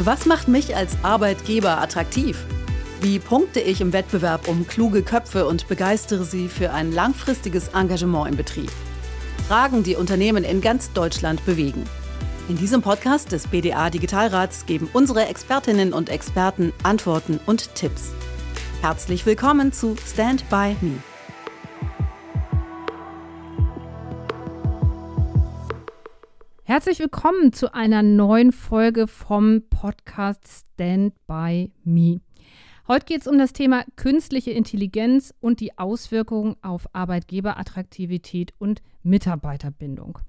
Was macht mich als Arbeitgeber attraktiv? Wie punkte ich im Wettbewerb um kluge Köpfe und begeistere sie für ein langfristiges Engagement im Betrieb? Fragen, die Unternehmen in ganz Deutschland bewegen. In diesem Podcast des BDA Digitalrats geben unsere Expertinnen und Experten Antworten und Tipps. Herzlich willkommen zu Stand by Me. Herzlich willkommen zu einer neuen Folge vom Podcast Stand by Me. Heute geht es um das Thema künstliche Intelligenz und die Auswirkungen auf Arbeitgeberattraktivität und Mitarbeiterbindung.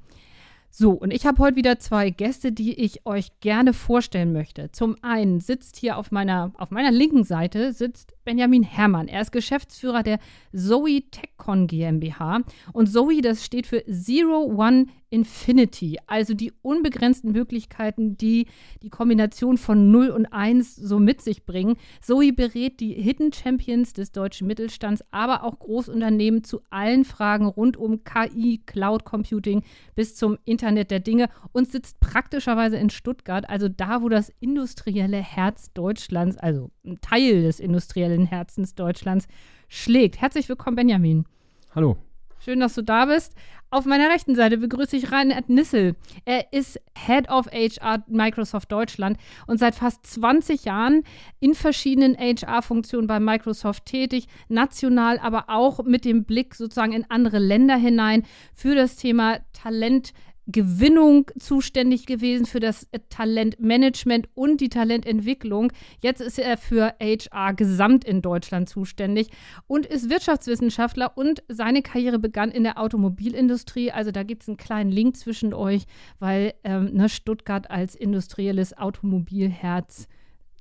So, und ich habe heute wieder zwei Gäste, die ich euch gerne vorstellen möchte. Zum einen sitzt hier auf meiner, auf meiner linken Seite sitzt Benjamin Herrmann. Er ist Geschäftsführer der Zoe TechCon GmbH. Und Zoe, das steht für Zero One Infinity, also die unbegrenzten Möglichkeiten, die die Kombination von 0 und 1 so mit sich bringen. Zoe berät die Hidden Champions des deutschen Mittelstands, aber auch Großunternehmen zu allen Fragen rund um KI, Cloud Computing bis zum Internet der Dinge und sitzt praktischerweise in Stuttgart, also da, wo das industrielle Herz Deutschlands, also ein Teil des industriellen Herzens Deutschlands, schlägt. Herzlich willkommen, Benjamin. Hallo. Schön, dass du da bist. Auf meiner rechten Seite begrüße ich Reinhard Nissel. Er ist Head of HR Microsoft Deutschland und seit fast 20 Jahren in verschiedenen HR-Funktionen bei Microsoft tätig, national, aber auch mit dem Blick sozusagen in andere Länder hinein für das Thema Talent. Gewinnung zuständig gewesen für das Talentmanagement und die Talententwicklung. Jetzt ist er für HR gesamt in Deutschland zuständig und ist Wirtschaftswissenschaftler und seine Karriere begann in der Automobilindustrie. Also da gibt es einen kleinen Link zwischen euch, weil ähm, ne, Stuttgart als industrielles Automobilherz,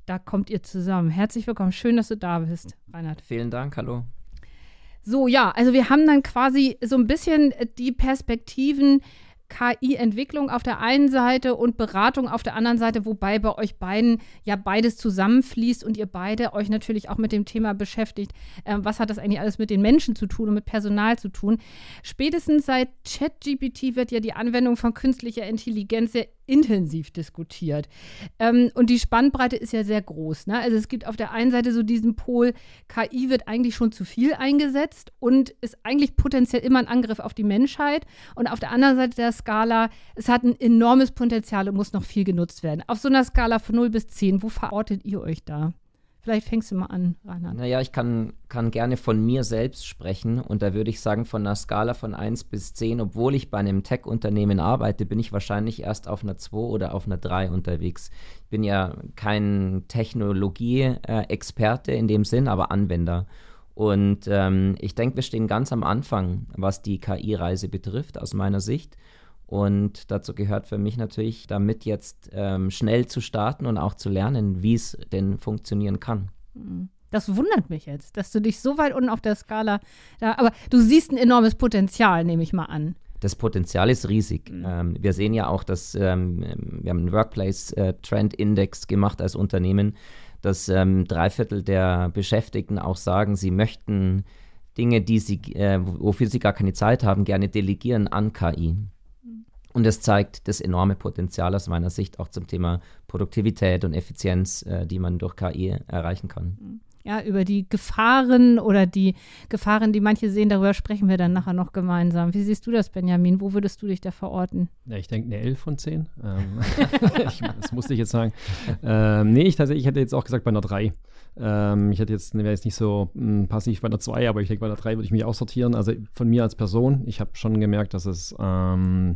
da kommt ihr zusammen. Herzlich willkommen. Schön, dass du da bist, Reinhard. Vielen Dank. Hallo. So, ja, also wir haben dann quasi so ein bisschen die Perspektiven KI-Entwicklung auf der einen Seite und Beratung auf der anderen Seite, wobei bei euch beiden ja beides zusammenfließt und ihr beide euch natürlich auch mit dem Thema beschäftigt. Ähm, was hat das eigentlich alles mit den Menschen zu tun und mit Personal zu tun? Spätestens seit ChatGPT wird ja die Anwendung von künstlicher Intelligenz sehr intensiv diskutiert. Ähm, und die Spannbreite ist ja sehr groß. Ne? Also es gibt auf der einen Seite so diesen Pol, KI wird eigentlich schon zu viel eingesetzt und ist eigentlich potenziell immer ein Angriff auf die Menschheit. Und auf der anderen Seite der Skala, es hat ein enormes Potenzial und muss noch viel genutzt werden. Auf so einer Skala von 0 bis 10, wo verortet ihr euch da? Vielleicht fängst du mal an, Reinhard. Naja, ich kann, kann gerne von mir selbst sprechen und da würde ich sagen, von einer Skala von 1 bis 10, obwohl ich bei einem Tech-Unternehmen arbeite, bin ich wahrscheinlich erst auf einer 2 oder auf einer 3 unterwegs. Ich bin ja kein Technologie-Experte in dem Sinn, aber Anwender. Und ähm, ich denke, wir stehen ganz am Anfang, was die KI-Reise betrifft, aus meiner Sicht. Und dazu gehört für mich natürlich, damit jetzt ähm, schnell zu starten und auch zu lernen, wie es denn funktionieren kann. Mhm. Das wundert mich jetzt, dass du dich so weit unten auf der Skala da, aber du siehst ein enormes Potenzial, nehme ich mal an. Das Potenzial ist riesig. Mhm. Ähm, wir sehen ja auch, dass ähm, wir haben einen Workplace äh, Trend Index gemacht als Unternehmen, dass ähm, drei Viertel der Beschäftigten auch sagen, sie möchten Dinge, die sie, äh, wofür sie gar keine Zeit haben, gerne delegieren an KI. Und es zeigt das enorme Potenzial aus meiner Sicht auch zum Thema Produktivität und Effizienz, äh, die man durch KI erreichen kann. Ja, über die Gefahren oder die Gefahren, die manche sehen, darüber sprechen wir dann nachher noch gemeinsam. Wie siehst du das, Benjamin? Wo würdest du dich da verorten? Ja, ich denke eine 11 von 10. Ähm, ich, das musste ich jetzt sagen. Ähm, nee, ich, tatsächlich, ich hätte jetzt auch gesagt bei einer 3. Ähm, ich hätte jetzt, wäre jetzt nicht so mh, hm, passiv bei einer 2, aber ich denke, bei einer 3 würde ich mich aussortieren. Also von mir als Person, ich habe schon gemerkt, dass es ähm,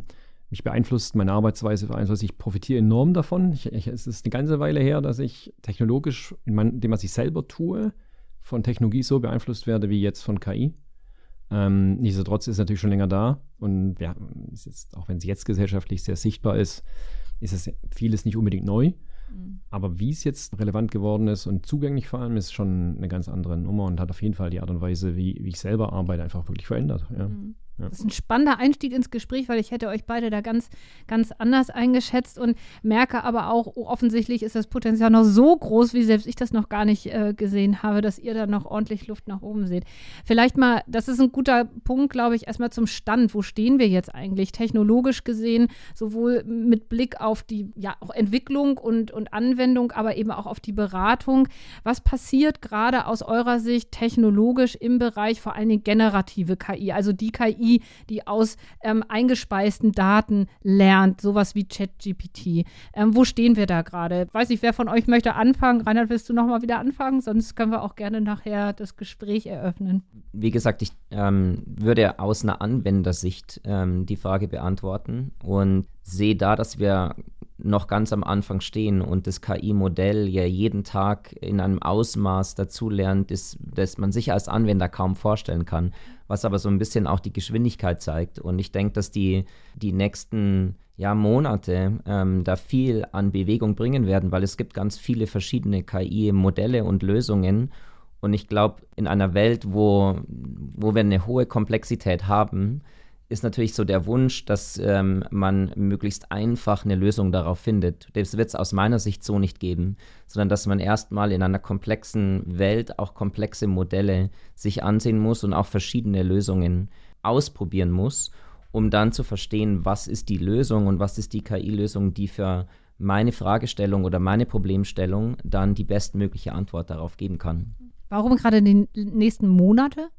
mich beeinflusst, meine Arbeitsweise beeinflusst. Ich profitiere enorm davon. Ich, ich, es ist eine ganze Weile her, dass ich technologisch in mein, dem, was ich selber tue, von Technologie so beeinflusst werde wie jetzt von KI. Ähm, nichtsdestotrotz ist es natürlich schon länger da und ja, jetzt, auch wenn es jetzt gesellschaftlich sehr sichtbar ist, ist es vieles nicht unbedingt neu. Mhm. Aber wie es jetzt relevant geworden ist und zugänglich vor allem, ist schon eine ganz andere Nummer und hat auf jeden Fall die Art und Weise, wie, wie ich selber arbeite, einfach wirklich verändert. Ja. Mhm. Ja. Das ist ein spannender Einstieg ins Gespräch, weil ich hätte euch beide da ganz, ganz anders eingeschätzt und merke aber auch, oh, offensichtlich ist das Potenzial noch so groß, wie selbst ich das noch gar nicht äh, gesehen habe, dass ihr da noch ordentlich Luft nach oben seht. Vielleicht mal, das ist ein guter Punkt, glaube ich, erstmal zum Stand. Wo stehen wir jetzt eigentlich technologisch gesehen, sowohl mit Blick auf die ja, auch Entwicklung und, und Anwendung, aber eben auch auf die Beratung. Was passiert gerade aus eurer Sicht technologisch im Bereich vor allen Dingen generative KI, also die KI, KI, die aus ähm, eingespeisten Daten lernt, sowas wie ChatGPT. Ähm, wo stehen wir da gerade? Weiß nicht, wer von euch möchte anfangen? Reinhard, willst du nochmal wieder anfangen? Sonst können wir auch gerne nachher das Gespräch eröffnen. Wie gesagt, ich ähm, würde aus einer Anwendersicht ähm, die Frage beantworten und sehe da, dass wir noch ganz am Anfang stehen und das KI-Modell ja jeden Tag in einem Ausmaß dazulernt, das, das man sich als Anwender kaum vorstellen kann, was aber so ein bisschen auch die Geschwindigkeit zeigt. Und ich denke, dass die, die nächsten ja, Monate ähm, da viel an Bewegung bringen werden, weil es gibt ganz viele verschiedene KI-Modelle und Lösungen. Und ich glaube, in einer Welt, wo, wo wir eine hohe Komplexität haben, ist natürlich so der Wunsch, dass ähm, man möglichst einfach eine Lösung darauf findet. Das wird es aus meiner Sicht so nicht geben, sondern dass man erstmal in einer komplexen Welt auch komplexe Modelle sich ansehen muss und auch verschiedene Lösungen ausprobieren muss, um dann zu verstehen, was ist die Lösung und was ist die KI-Lösung, die für meine Fragestellung oder meine Problemstellung dann die bestmögliche Antwort darauf geben kann. Warum gerade die nächsten Monate?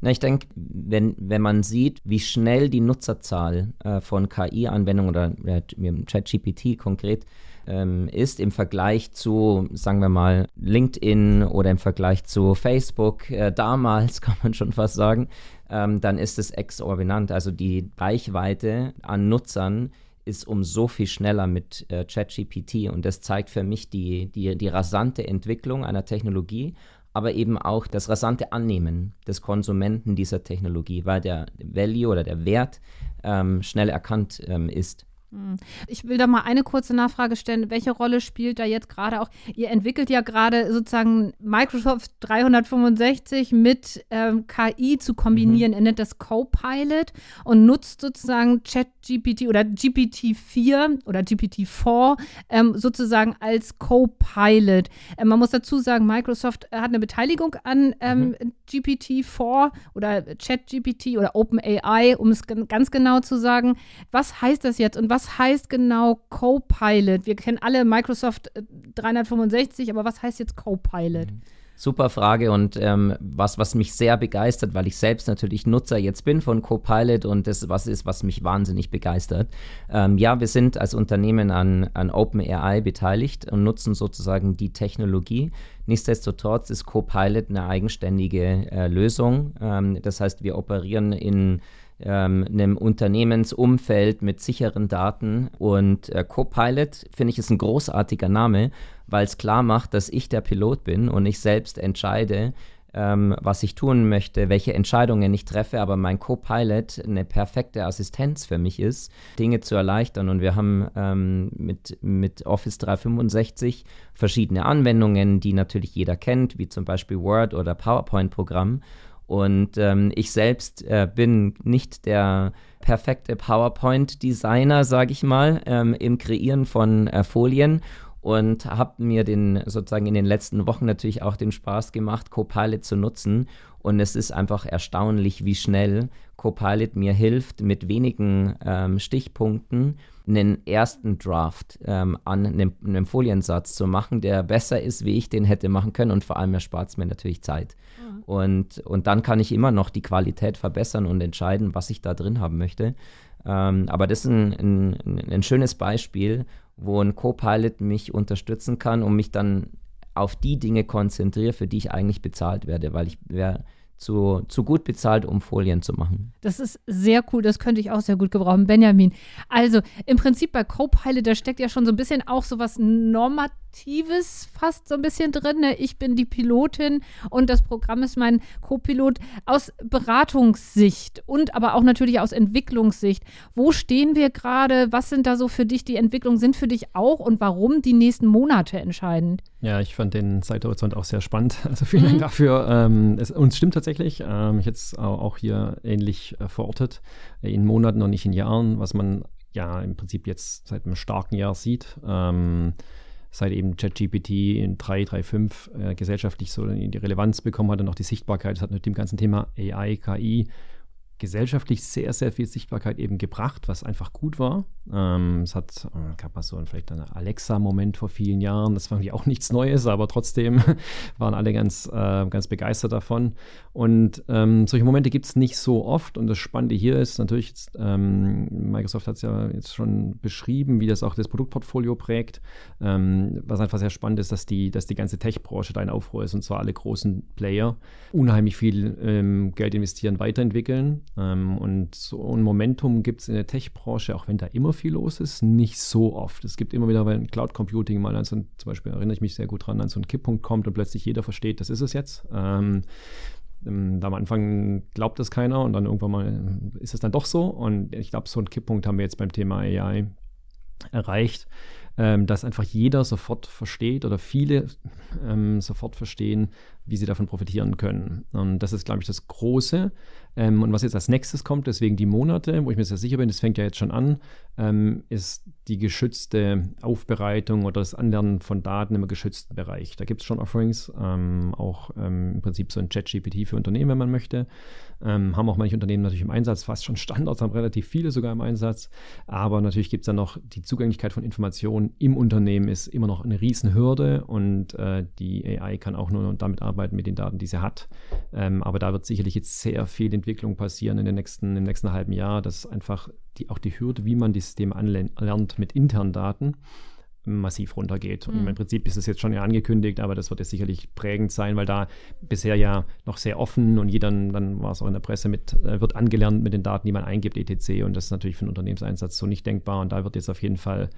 Na, ich denke, wenn, wenn man sieht, wie schnell die Nutzerzahl äh, von KI-Anwendungen oder äh, ChatGPT konkret ähm, ist im Vergleich zu, sagen wir mal, LinkedIn oder im Vergleich zu Facebook, äh, damals kann man schon fast sagen, ähm, dann ist es exorbitant. Also die Reichweite an Nutzern ist um so viel schneller mit äh, ChatGPT und das zeigt für mich die, die, die rasante Entwicklung einer Technologie aber eben auch das rasante Annehmen des Konsumenten dieser Technologie, weil der Value oder der Wert ähm, schnell erkannt ähm, ist. Hm. Ich will da mal eine kurze Nachfrage stellen. Welche Rolle spielt da jetzt gerade auch? Ihr entwickelt ja gerade sozusagen Microsoft 365 mit ähm, KI zu kombinieren. Mhm. Ihr nennt das Copilot und nutzt sozusagen ChatGPT oder GPT-4 oder GPT-4 ähm, sozusagen als Copilot. Ähm, man muss dazu sagen, Microsoft hat eine Beteiligung an ähm, mhm. GPT-4 oder ChatGPT oder OpenAI, um es ganz genau zu sagen. Was heißt das jetzt und was was heißt genau Copilot? Wir kennen alle Microsoft 365, äh, aber was heißt jetzt Copilot? Mhm. Super Frage und ähm, was, was mich sehr begeistert, weil ich selbst natürlich Nutzer jetzt bin von Copilot und das was ist, was mich wahnsinnig begeistert. Ähm, ja, wir sind als Unternehmen an, an OpenAI beteiligt und nutzen sozusagen die Technologie. Nichtsdestotrotz ist Copilot eine eigenständige äh, Lösung. Ähm, das heißt, wir operieren in ähm, einem Unternehmensumfeld mit sicheren Daten. Und äh, Copilot, finde ich, ist ein großartiger Name, weil es klar macht, dass ich der Pilot bin und ich selbst entscheide, ähm, was ich tun möchte, welche Entscheidungen ich treffe, aber mein Copilot eine perfekte Assistenz für mich ist, Dinge zu erleichtern. Und wir haben ähm, mit, mit Office 365 verschiedene Anwendungen, die natürlich jeder kennt, wie zum Beispiel Word oder PowerPoint-Programm. Und ähm, ich selbst äh, bin nicht der perfekte PowerPoint-Designer, sage ich mal, ähm, im Kreieren von äh, Folien und habe mir den sozusagen in den letzten Wochen natürlich auch den Spaß gemacht, Copilot zu nutzen. Und es ist einfach erstaunlich, wie schnell Copilot mir hilft, mit wenigen ähm, Stichpunkten einen ersten Draft ähm, an einem, einem, Foliensatz zu machen, der besser ist, wie ich den hätte machen können. Und vor allem erspart es mir natürlich Zeit. Und, und dann kann ich immer noch die Qualität verbessern und entscheiden, was ich da drin haben möchte. Ähm, aber das ist ein, ein, ein schönes Beispiel, wo ein Co-Pilot mich unterstützen kann und mich dann auf die Dinge konzentriere, für die ich eigentlich bezahlt werde, weil ich wäre zu, zu gut bezahlt, um Folien zu machen. Das ist sehr cool, das könnte ich auch sehr gut gebrauchen. Benjamin, also im Prinzip bei Copilot, da steckt ja schon so ein bisschen auch so was Normatives Aktives fast so ein bisschen drin. Ne? Ich bin die Pilotin und das Programm ist mein Co-Pilot aus Beratungssicht und aber auch natürlich aus Entwicklungssicht. Wo stehen wir gerade? Was sind da so für dich die Entwicklungen? Sind für dich auch und warum die nächsten Monate entscheidend? Ja, ich fand den Zeithorizont auch sehr spannend. Also vielen mhm. Dank dafür. Ähm, es, und es stimmt tatsächlich. Ähm, ich hätte es auch hier ähnlich äh, verortet. In Monaten und nicht in Jahren, was man ja im Prinzip jetzt seit einem starken Jahr sieht. Ähm, seit eben ChatGPT in 3, 3.5 äh, gesellschaftlich so die Relevanz bekommen hat und auch die Sichtbarkeit. Das hat mit dem ganzen Thema AI, KI gesellschaftlich sehr, sehr viel Sichtbarkeit eben gebracht, was einfach gut war. Ähm, es hat, äh, gab mal so ein, vielleicht einen Alexa-Moment vor vielen Jahren, das war irgendwie auch nichts Neues, aber trotzdem waren alle ganz, äh, ganz begeistert davon. Und ähm, solche Momente gibt es nicht so oft und das Spannende hier ist natürlich, jetzt, ähm, Microsoft hat es ja jetzt schon beschrieben, wie das auch das Produktportfolio prägt. Ähm, was einfach sehr spannend ist, dass die, dass die ganze Tech-Branche da in Aufruhr ist und zwar alle großen Player unheimlich viel ähm, Geld investieren, weiterentwickeln ähm, und so ein Momentum gibt es in der Tech-Branche, auch wenn da immer viel los ist, nicht so oft. Es gibt immer wieder bei Cloud Computing mal an so ein, zum Beispiel erinnere ich mich sehr gut dran, an so einen Kipppunkt kommt und plötzlich jeder versteht, das ist es jetzt. Ähm, ähm am Anfang glaubt es keiner und dann irgendwann mal ist es dann doch so. Und ich glaube, so einen Kipppunkt haben wir jetzt beim Thema AI erreicht, ähm, dass einfach jeder sofort versteht oder viele ähm, sofort verstehen, wie sie davon profitieren können. Und das ist, glaube ich, das Große. Ähm, und was jetzt als nächstes kommt, deswegen die Monate, wo ich mir sehr sicher bin, das fängt ja jetzt schon an, ähm, ist die geschützte Aufbereitung oder das Anlernen von Daten im geschützten Bereich. Da gibt es schon Offerings, ähm, auch ähm, im Prinzip so ein Chat-GPT für Unternehmen, wenn man möchte. Ähm, haben auch manche Unternehmen natürlich im Einsatz, fast schon Standards, haben relativ viele sogar im Einsatz. Aber natürlich gibt es dann noch die Zugänglichkeit von Informationen im Unternehmen ist immer noch eine Riesenhürde und äh, die AI kann auch nur damit arbeiten mit den Daten, die sie hat. Ähm, aber da wird sicherlich jetzt sehr viel Entwicklung passieren in den nächsten, im nächsten halben Jahr, dass einfach die, auch die Hürde, wie man die Systeme anlernt mit internen Daten, massiv runtergeht. Und mhm. im Prinzip ist es jetzt schon ja angekündigt, aber das wird jetzt sicherlich prägend sein, weil da bisher ja noch sehr offen und jeder, dann war es auch in der Presse mit, äh, wird angelernt mit den Daten, die man eingibt, etc. Und das ist natürlich für einen Unternehmenseinsatz so nicht denkbar. Und da wird jetzt auf jeden Fall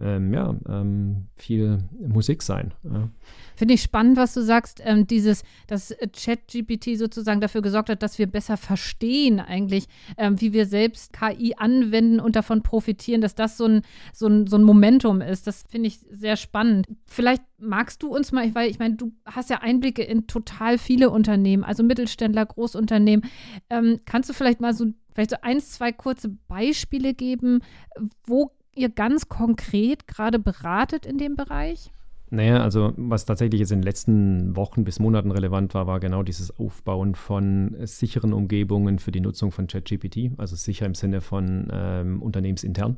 ähm, ja, ähm, viel Musik sein. Ja. Finde ich spannend, was du sagst, ähm, dieses, dass ChatGPT sozusagen dafür gesorgt hat, dass wir besser verstehen eigentlich, ähm, wie wir selbst KI anwenden und davon profitieren, dass das so ein, so ein, so ein Momentum ist. Das finde ich sehr spannend. Vielleicht magst du uns mal, weil ich meine, du hast ja Einblicke in total viele Unternehmen, also Mittelständler, Großunternehmen. Ähm, kannst du vielleicht mal so vielleicht so eins, zwei kurze Beispiele geben, wo ihr ganz konkret gerade beratet in dem Bereich? Naja, also was tatsächlich jetzt in den letzten Wochen bis Monaten relevant war, war genau dieses Aufbauen von sicheren Umgebungen für die Nutzung von ChatGPT, also sicher im Sinne von ähm, unternehmensintern.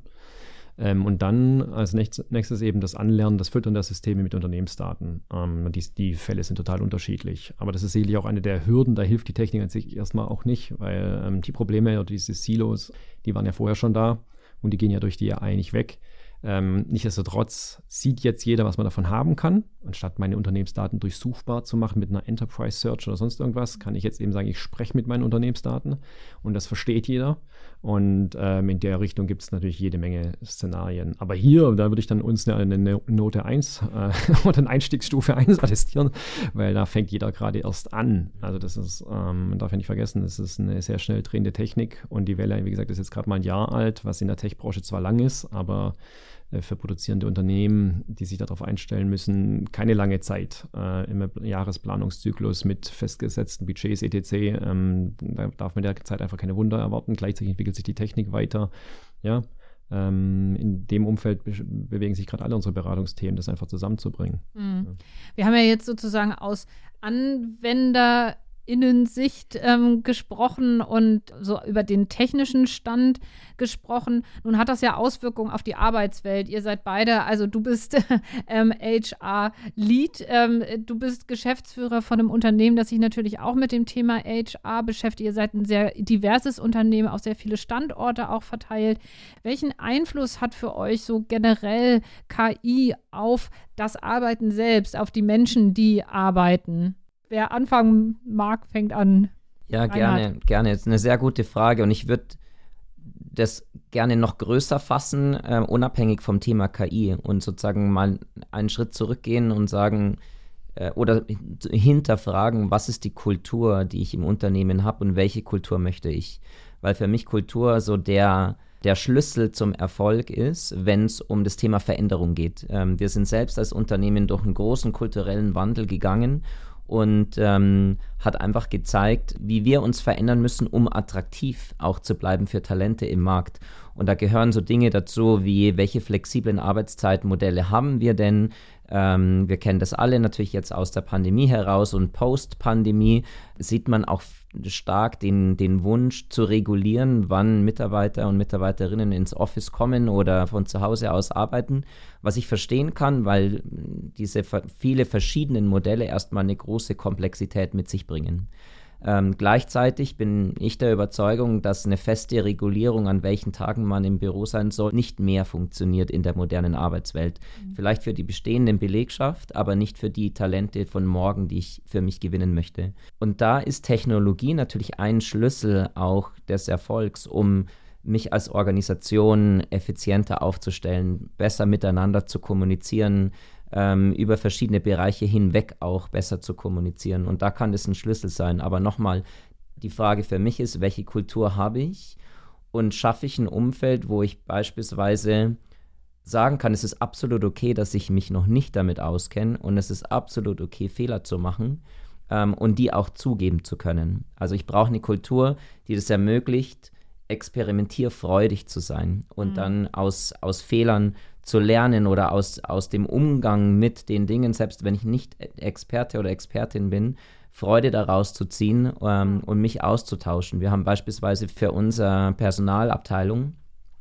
Ähm, und dann als nächstes eben das Anlernen, das Füttern der Systeme mit Unternehmensdaten. Ähm, die, die, Fälle sind total unterschiedlich. Aber das ist sicherlich auch eine der Hürden, da hilft die Technik an sich erstmal auch nicht, weil ähm, die Probleme oder diese Silos, die waren ja vorher schon da und die gehen ja durch die AI nicht weg. Ähm, nichtsdestotrotz sieht jetzt jeder, was man davon haben kann. Anstatt meine Unternehmensdaten durchsuchbar zu machen mit einer Enterprise Search oder sonst irgendwas, kann ich jetzt eben sagen, ich spreche mit meinen Unternehmensdaten und das versteht jeder. Und ähm, in der Richtung gibt es natürlich jede Menge Szenarien. Aber hier, da würde ich dann uns eine, eine Note 1 äh, oder eine Einstiegsstufe 1 attestieren, weil da fängt jeder gerade erst an. Also das ist, ähm, man darf ja nicht vergessen, das ist eine sehr schnell drehende Technik und die Welle, wie gesagt, ist jetzt gerade mal ein Jahr alt, was in der Tech-Branche zwar lang ist, aber für produzierende Unternehmen, die sich darauf einstellen müssen, keine lange Zeit äh, im Jahresplanungszyklus mit festgesetzten Budgets etc. Ähm, da darf man derzeit einfach keine Wunder erwarten. Gleichzeitig entwickelt sich die Technik weiter. Ja, ähm, in dem Umfeld be bewegen sich gerade alle unsere Beratungsthemen, das einfach zusammenzubringen. Mhm. Wir haben ja jetzt sozusagen aus Anwender Innensicht ähm, gesprochen und so über den technischen Stand gesprochen. Nun hat das ja Auswirkungen auf die Arbeitswelt. Ihr seid beide, also du bist ähm, HR-Lead, ähm, du bist Geschäftsführer von einem Unternehmen, das sich natürlich auch mit dem Thema HR beschäftigt. Ihr seid ein sehr diverses Unternehmen, auch sehr viele Standorte auch verteilt. Welchen Einfluss hat für euch so generell KI auf das Arbeiten selbst, auf die Menschen, die arbeiten? Wer anfangen mag, fängt an. Ja, Reinhard. gerne, gerne. Das ist eine sehr gute Frage und ich würde das gerne noch größer fassen, äh, unabhängig vom Thema KI und sozusagen mal einen Schritt zurückgehen und sagen äh, oder hinterfragen, was ist die Kultur, die ich im Unternehmen habe und welche Kultur möchte ich. Weil für mich Kultur so der, der Schlüssel zum Erfolg ist, wenn es um das Thema Veränderung geht. Ähm, wir sind selbst als Unternehmen durch einen großen kulturellen Wandel gegangen und ähm, hat einfach gezeigt, wie wir uns verändern müssen, um attraktiv auch zu bleiben für Talente im Markt. Und da gehören so Dinge dazu, wie welche flexiblen Arbeitszeitmodelle haben wir denn? Ähm, wir kennen das alle natürlich jetzt aus der Pandemie heraus und Post-Pandemie sieht man auch stark den, den Wunsch zu regulieren, wann Mitarbeiter und Mitarbeiterinnen ins Office kommen oder von zu Hause aus arbeiten, was ich verstehen kann, weil diese viele verschiedenen Modelle erstmal eine große Komplexität mit sich bringen. Ähm, gleichzeitig bin ich der Überzeugung, dass eine feste Regulierung, an welchen Tagen man im Büro sein soll, nicht mehr funktioniert in der modernen Arbeitswelt. Mhm. Vielleicht für die bestehenden Belegschaft, aber nicht für die Talente von morgen, die ich für mich gewinnen möchte. Und da ist Technologie natürlich ein Schlüssel auch des Erfolgs, um mich als Organisation effizienter aufzustellen, besser miteinander zu kommunizieren, ähm, über verschiedene Bereiche hinweg auch besser zu kommunizieren. Und da kann das ein Schlüssel sein. Aber nochmal, die Frage für mich ist, welche Kultur habe ich? Und schaffe ich ein Umfeld, wo ich beispielsweise sagen kann, es ist absolut okay, dass ich mich noch nicht damit auskenne und es ist absolut okay, Fehler zu machen ähm, und die auch zugeben zu können. Also ich brauche eine Kultur, die das ermöglicht, experimentierfreudig zu sein und mhm. dann aus, aus Fehlern zu lernen oder aus, aus dem Umgang mit den Dingen, selbst wenn ich nicht Experte oder Expertin bin, Freude daraus zu ziehen ähm, und mich auszutauschen. Wir haben beispielsweise für unsere Personalabteilung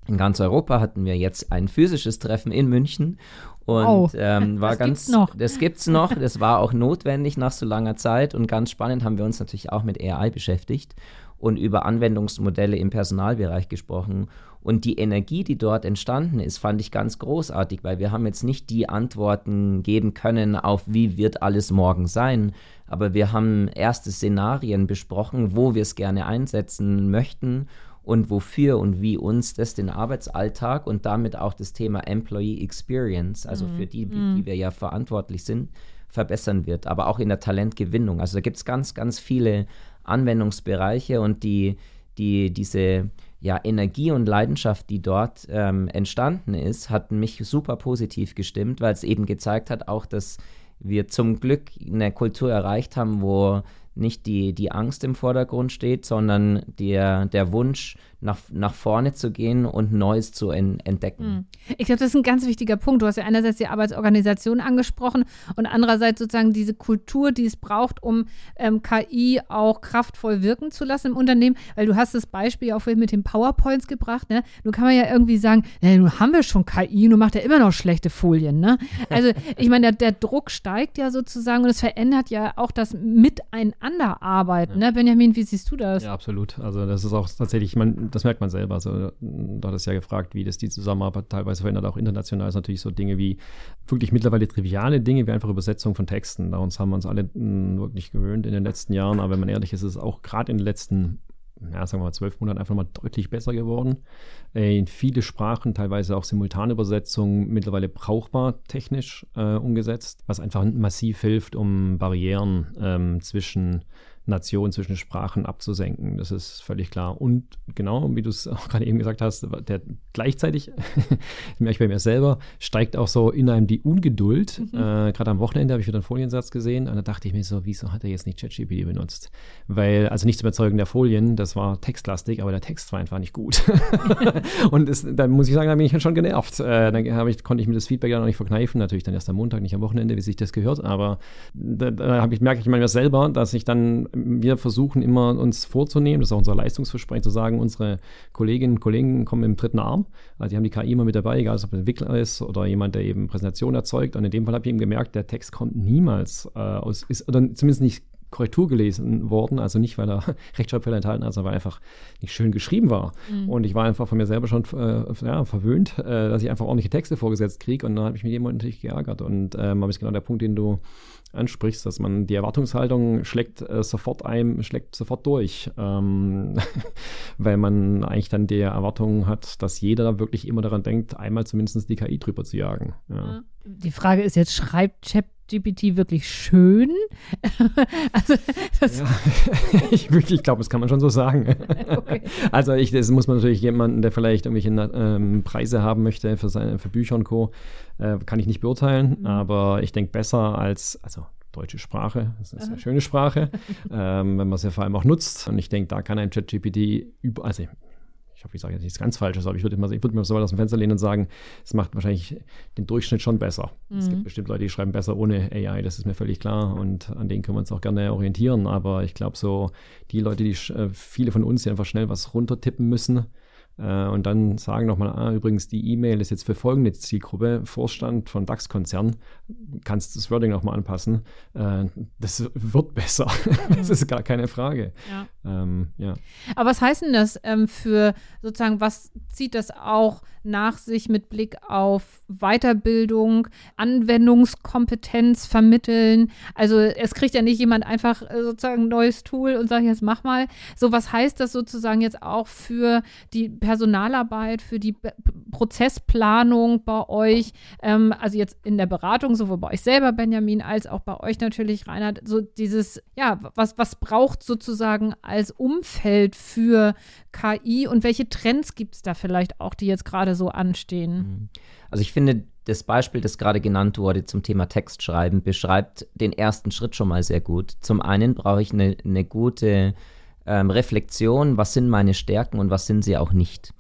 in ganz Europa hatten wir jetzt ein physisches Treffen in München und oh, ähm, war das ganz, gibt's noch. das gibt's noch. Das war auch notwendig nach so langer Zeit und ganz spannend haben wir uns natürlich auch mit AI beschäftigt und über Anwendungsmodelle im Personalbereich gesprochen. Und die Energie, die dort entstanden ist, fand ich ganz großartig, weil wir haben jetzt nicht die Antworten geben können auf, wie wird alles morgen sein, aber wir haben erste Szenarien besprochen, wo wir es gerne einsetzen möchten und wofür und wie uns das den Arbeitsalltag und damit auch das Thema Employee Experience, also mhm. für die, die mhm. wir ja verantwortlich sind, verbessern wird, aber auch in der Talentgewinnung. Also da gibt es ganz, ganz viele Anwendungsbereiche und die, die, diese ja, Energie und Leidenschaft, die dort ähm, entstanden ist, hat mich super positiv gestimmt, weil es eben gezeigt hat, auch dass wir zum Glück eine Kultur erreicht haben, wo nicht die, die Angst im Vordergrund steht, sondern der, der Wunsch, nach, nach vorne zu gehen und Neues zu en, entdecken. Hm. Ich glaube, das ist ein ganz wichtiger Punkt. Du hast ja einerseits die Arbeitsorganisation angesprochen und andererseits sozusagen diese Kultur, die es braucht, um ähm, KI auch kraftvoll wirken zu lassen im Unternehmen. Weil du hast das Beispiel auch mit den PowerPoints gebracht. Ne? Nun kann man ja irgendwie sagen, ne, nun haben wir schon KI, nun macht er immer noch schlechte Folien. Ne? Also ich meine, der, der Druck steigt ja sozusagen und es verändert ja auch das Miteinanderarbeiten. Ja. Ne? Benjamin, wie siehst du das? Ja, absolut. Also das ist auch tatsächlich, ich meine, das merkt man selber. Also, du hattest ja gefragt, wie das die Zusammenarbeit teilweise verändert, auch international ist natürlich so Dinge wie wirklich mittlerweile triviale Dinge, wie einfach Übersetzung von Texten. Da uns haben wir uns alle mh, wirklich gewöhnt in den letzten Jahren, aber wenn man ehrlich ist, ist es auch gerade in den letzten ja, sagen wir mal, zwölf Monaten einfach mal deutlich besser geworden. Äh, in viele Sprachen, teilweise auch Simultanübersetzungen, mittlerweile brauchbar technisch äh, umgesetzt, was einfach massiv hilft, um Barrieren ähm, zwischen Nation zwischen Sprachen abzusenken. Das ist völlig klar. Und genau, wie du es auch gerade eben gesagt hast, der gleichzeitig, merke ich bei mir selber, steigt auch so in einem die Ungeduld. Mhm. Äh, gerade am Wochenende habe ich wieder einen Foliensatz gesehen und da dachte ich mir so, wieso hat er jetzt nicht ChatGPT benutzt? Weil, also nicht zum Erzeugen der Folien, das war textlastig, aber der Text war einfach nicht gut. und es, dann muss ich sagen, da bin ich schon genervt. Äh, dann ich, konnte ich mir das Feedback ja noch nicht verkneifen, natürlich dann erst am Montag, nicht am Wochenende, wie sich das gehört, aber da, da ich, merke ich manchmal selber, dass ich dann wir versuchen immer uns vorzunehmen, das ist auch unser Leistungsversprechen, zu sagen, unsere Kolleginnen und Kollegen kommen im dritten Arm. Also die haben die KI immer mit dabei, egal ob es ein Entwickler ist oder jemand, der eben Präsentationen erzeugt. Und in dem Fall habe ich eben gemerkt, der Text kommt niemals äh, aus, ist, oder zumindest nicht Korrektur gelesen worden. Also nicht, weil er Rechtschreibfehler enthalten hat, sondern weil er einfach nicht schön geschrieben war. Mhm. Und ich war einfach von mir selber schon äh, ja, verwöhnt, äh, dass ich einfach ordentliche Texte vorgesetzt kriege. Und dann habe ich mich jemand natürlich geärgert. Und ähm, habe ich genau der Punkt, den du ansprichst, dass man die Erwartungshaltung schlägt äh, sofort ein, schlägt sofort durch, ähm, weil man eigentlich dann die Erwartung hat, dass jeder wirklich immer daran denkt, einmal zumindest die KI drüber zu jagen. Ja. Die Frage ist jetzt, schreibt ChatGPT wirklich schön? also, ja, ich wirklich glaube, das kann man schon so sagen. Okay. Also ich, das muss man natürlich jemanden, der vielleicht irgendwelche ähm, Preise haben möchte für seine für Bücher und Co. Äh, kann ich nicht beurteilen, mhm. aber ich denke besser als, also deutsche Sprache, das ist eine schöne Sprache, ähm, wenn man sie vor allem auch nutzt. Und ich denke, da kann ein ChatGPT über, also ich hoffe, ich sage jetzt nichts ganz Falsches, aber ich würde, ich würde mir so weit aus dem Fenster lehnen und sagen, es macht wahrscheinlich den Durchschnitt schon besser. Mhm. Es gibt mhm. bestimmt Leute, die schreiben besser ohne AI, das ist mir völlig klar und an denen können wir uns auch gerne orientieren. Aber ich glaube, so die Leute, die äh, viele von uns, die einfach schnell was runtertippen müssen, äh, und dann sagen nochmal, ah, übrigens, die E-Mail ist jetzt für folgende Zielgruppe, Vorstand von DAX-Konzern, kannst das Wording nochmal anpassen. Äh, das wird besser. das ist gar keine Frage. Ja. Ähm, ja. Aber was heißt denn das ähm, für sozusagen, was zieht das auch nach sich mit Blick auf Weiterbildung, Anwendungskompetenz vermitteln? Also es kriegt ja nicht jemand einfach äh, sozusagen ein neues Tool und sagt, jetzt mach mal. So, was heißt das sozusagen jetzt auch für die Personalarbeit, für die P Prozessplanung bei euch? Ähm, also jetzt in der Beratung, sowohl bei euch selber, Benjamin, als auch bei euch natürlich, Reinhard, so dieses, ja, was, was braucht sozusagen als Umfeld für KI und welche Trends gibt es da vielleicht auch, die jetzt gerade so anstehen? Mhm. Also ich finde, das Beispiel, das gerade genannt wurde zum Thema Textschreiben, beschreibt den ersten Schritt schon mal sehr gut. Zum einen brauche ich eine, eine gute ähm, Reflexion, was sind meine Stärken und was sind sie auch nicht.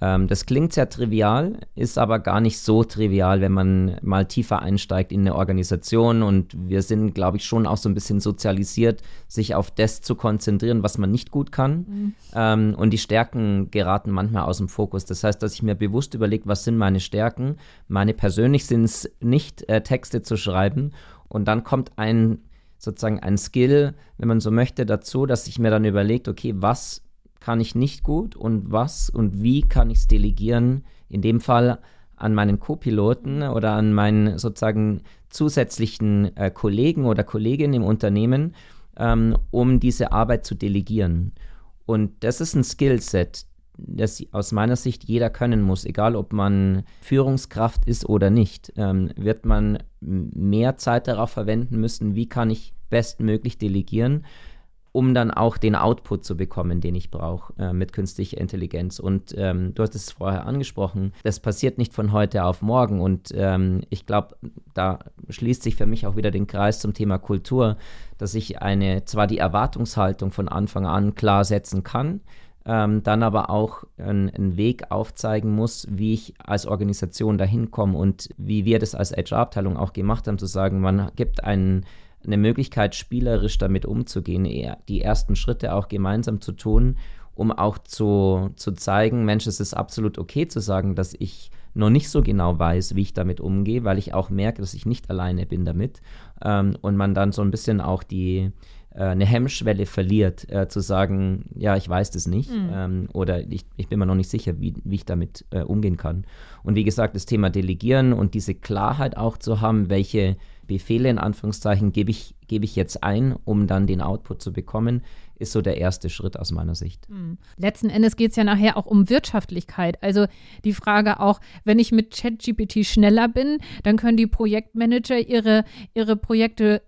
Ähm, das klingt sehr trivial, ist aber gar nicht so trivial, wenn man mal tiefer einsteigt in eine Organisation. Und wir sind, glaube ich, schon auch so ein bisschen sozialisiert, sich auf das zu konzentrieren, was man nicht gut kann. Mhm. Ähm, und die Stärken geraten manchmal aus dem Fokus. Das heißt, dass ich mir bewusst überlege, was sind meine Stärken. Meine persönlich sind es nicht, äh, Texte zu schreiben. Und dann kommt ein sozusagen ein Skill, wenn man so möchte, dazu, dass ich mir dann überlegt, okay, was kann ich nicht gut und was und wie kann ich es delegieren, in dem Fall an meinen Co-Piloten oder an meinen sozusagen zusätzlichen äh, Kollegen oder Kolleginnen im Unternehmen, ähm, um diese Arbeit zu delegieren. Und das ist ein Skillset, das aus meiner Sicht jeder können muss, egal ob man Führungskraft ist oder nicht, ähm, wird man mehr Zeit darauf verwenden müssen, wie kann ich bestmöglich delegieren, um dann auch den Output zu bekommen, den ich brauche äh, mit künstlicher Intelligenz. Und ähm, du hast es vorher angesprochen, das passiert nicht von heute auf morgen. Und ähm, ich glaube, da schließt sich für mich auch wieder den Kreis zum Thema Kultur, dass ich eine, zwar die Erwartungshaltung von Anfang an klar setzen kann, ähm, dann aber auch einen Weg aufzeigen muss, wie ich als Organisation dahin komme und wie wir das als HR-Abteilung auch gemacht haben, zu sagen, man gibt einen eine Möglichkeit, spielerisch damit umzugehen, die ersten Schritte auch gemeinsam zu tun, um auch zu, zu zeigen, Mensch, es ist absolut okay zu sagen, dass ich noch nicht so genau weiß, wie ich damit umgehe, weil ich auch merke, dass ich nicht alleine bin damit ähm, und man dann so ein bisschen auch die äh, eine Hemmschwelle verliert, äh, zu sagen, ja, ich weiß das nicht mhm. ähm, oder ich, ich bin mir noch nicht sicher, wie, wie ich damit äh, umgehen kann. Und wie gesagt, das Thema Delegieren und diese Klarheit auch zu haben, welche Befehle in Anführungszeichen gebe ich, gebe ich jetzt ein, um dann den Output zu bekommen, ist so der erste Schritt aus meiner Sicht. Hm. Letzten Endes geht es ja nachher auch um Wirtschaftlichkeit. Also die Frage auch, wenn ich mit ChatGPT schneller bin, dann können die Projektmanager ihre, ihre Projekte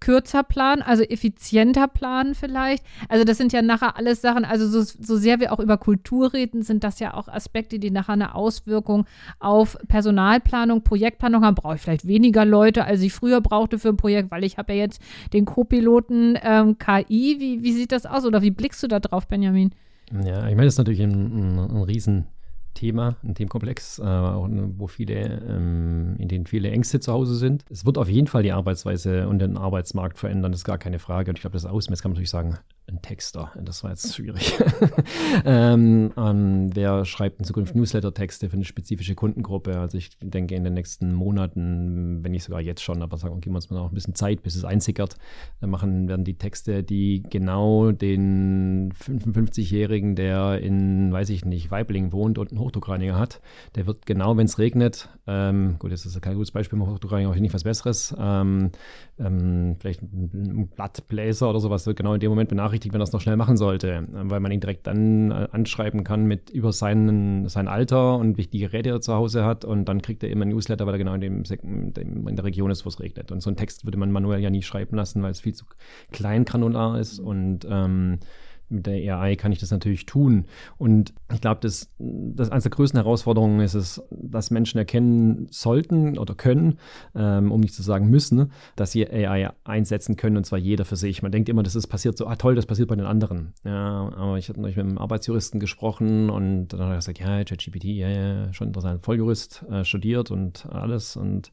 kürzer planen, also effizienter planen vielleicht. Also das sind ja nachher alles Sachen, also so, so sehr wir auch über Kultur reden, sind das ja auch Aspekte, die nachher eine Auswirkung auf Personalplanung, Projektplanung haben. Brauche ich vielleicht weniger Leute, als ich früher brauchte für ein Projekt, weil ich habe ja jetzt den Co-Piloten ähm, KI. Wie, wie sieht das aus oder wie blickst du da drauf, Benjamin? Ja, ich meine, das ist natürlich ein, ein, ein riesen Thema, ein Themenkomplex, äh, wo viele, ähm, in denen viele Ängste zu Hause sind. Es wird auf jeden Fall die Arbeitsweise und den Arbeitsmarkt verändern, das ist gar keine Frage. Und ich glaube, das Ausmaß kann man natürlich sagen, ein Texter. Das war jetzt schwierig. ähm, ähm, wer schreibt in Zukunft Newsletter-Texte für eine spezifische Kundengruppe? Also ich denke in den nächsten Monaten, wenn nicht sogar jetzt schon, aber sagen, geben wir uns mal noch ein bisschen Zeit, bis es einsickert, dann machen werden die Texte, die genau den 55-Jährigen, der in, weiß ich nicht, Weiblingen wohnt und einen Hochdruckreiniger hat, der wird genau, wenn es regnet, ähm, gut, das ist kein gutes Beispiel, mit Hochdruckreiniger auch nicht was Besseres, ähm, ähm, vielleicht ein Blattbläser oder sowas, wird genau in dem Moment benachrichtigt, benachrichtigt, wenn er es noch schnell machen sollte, weil man ihn direkt dann äh, anschreiben kann mit über seinen, sein Alter und welche Geräte er zu Hause hat und dann kriegt er immer ein Newsletter, weil er genau in, dem, in der Region ist, wo es regnet. Und so einen Text würde man manuell ja nie schreiben lassen, weil es viel zu klein granular ist und ähm, mit der AI kann ich das natürlich tun. Und ich glaube, dass das eines der größten Herausforderungen ist es, dass Menschen erkennen sollten oder können, ähm, um nicht zu sagen müssen, dass sie AI einsetzen können und zwar jeder für sich. Man denkt immer, das ist passiert so, ah toll, das passiert bei den anderen. Ja, aber ich hatte neulich mit einem Arbeitsjuristen gesprochen und dann hat er gesagt, ja, ChatGPT, ja, ja, schon interessant, Volljurist, äh, studiert und alles und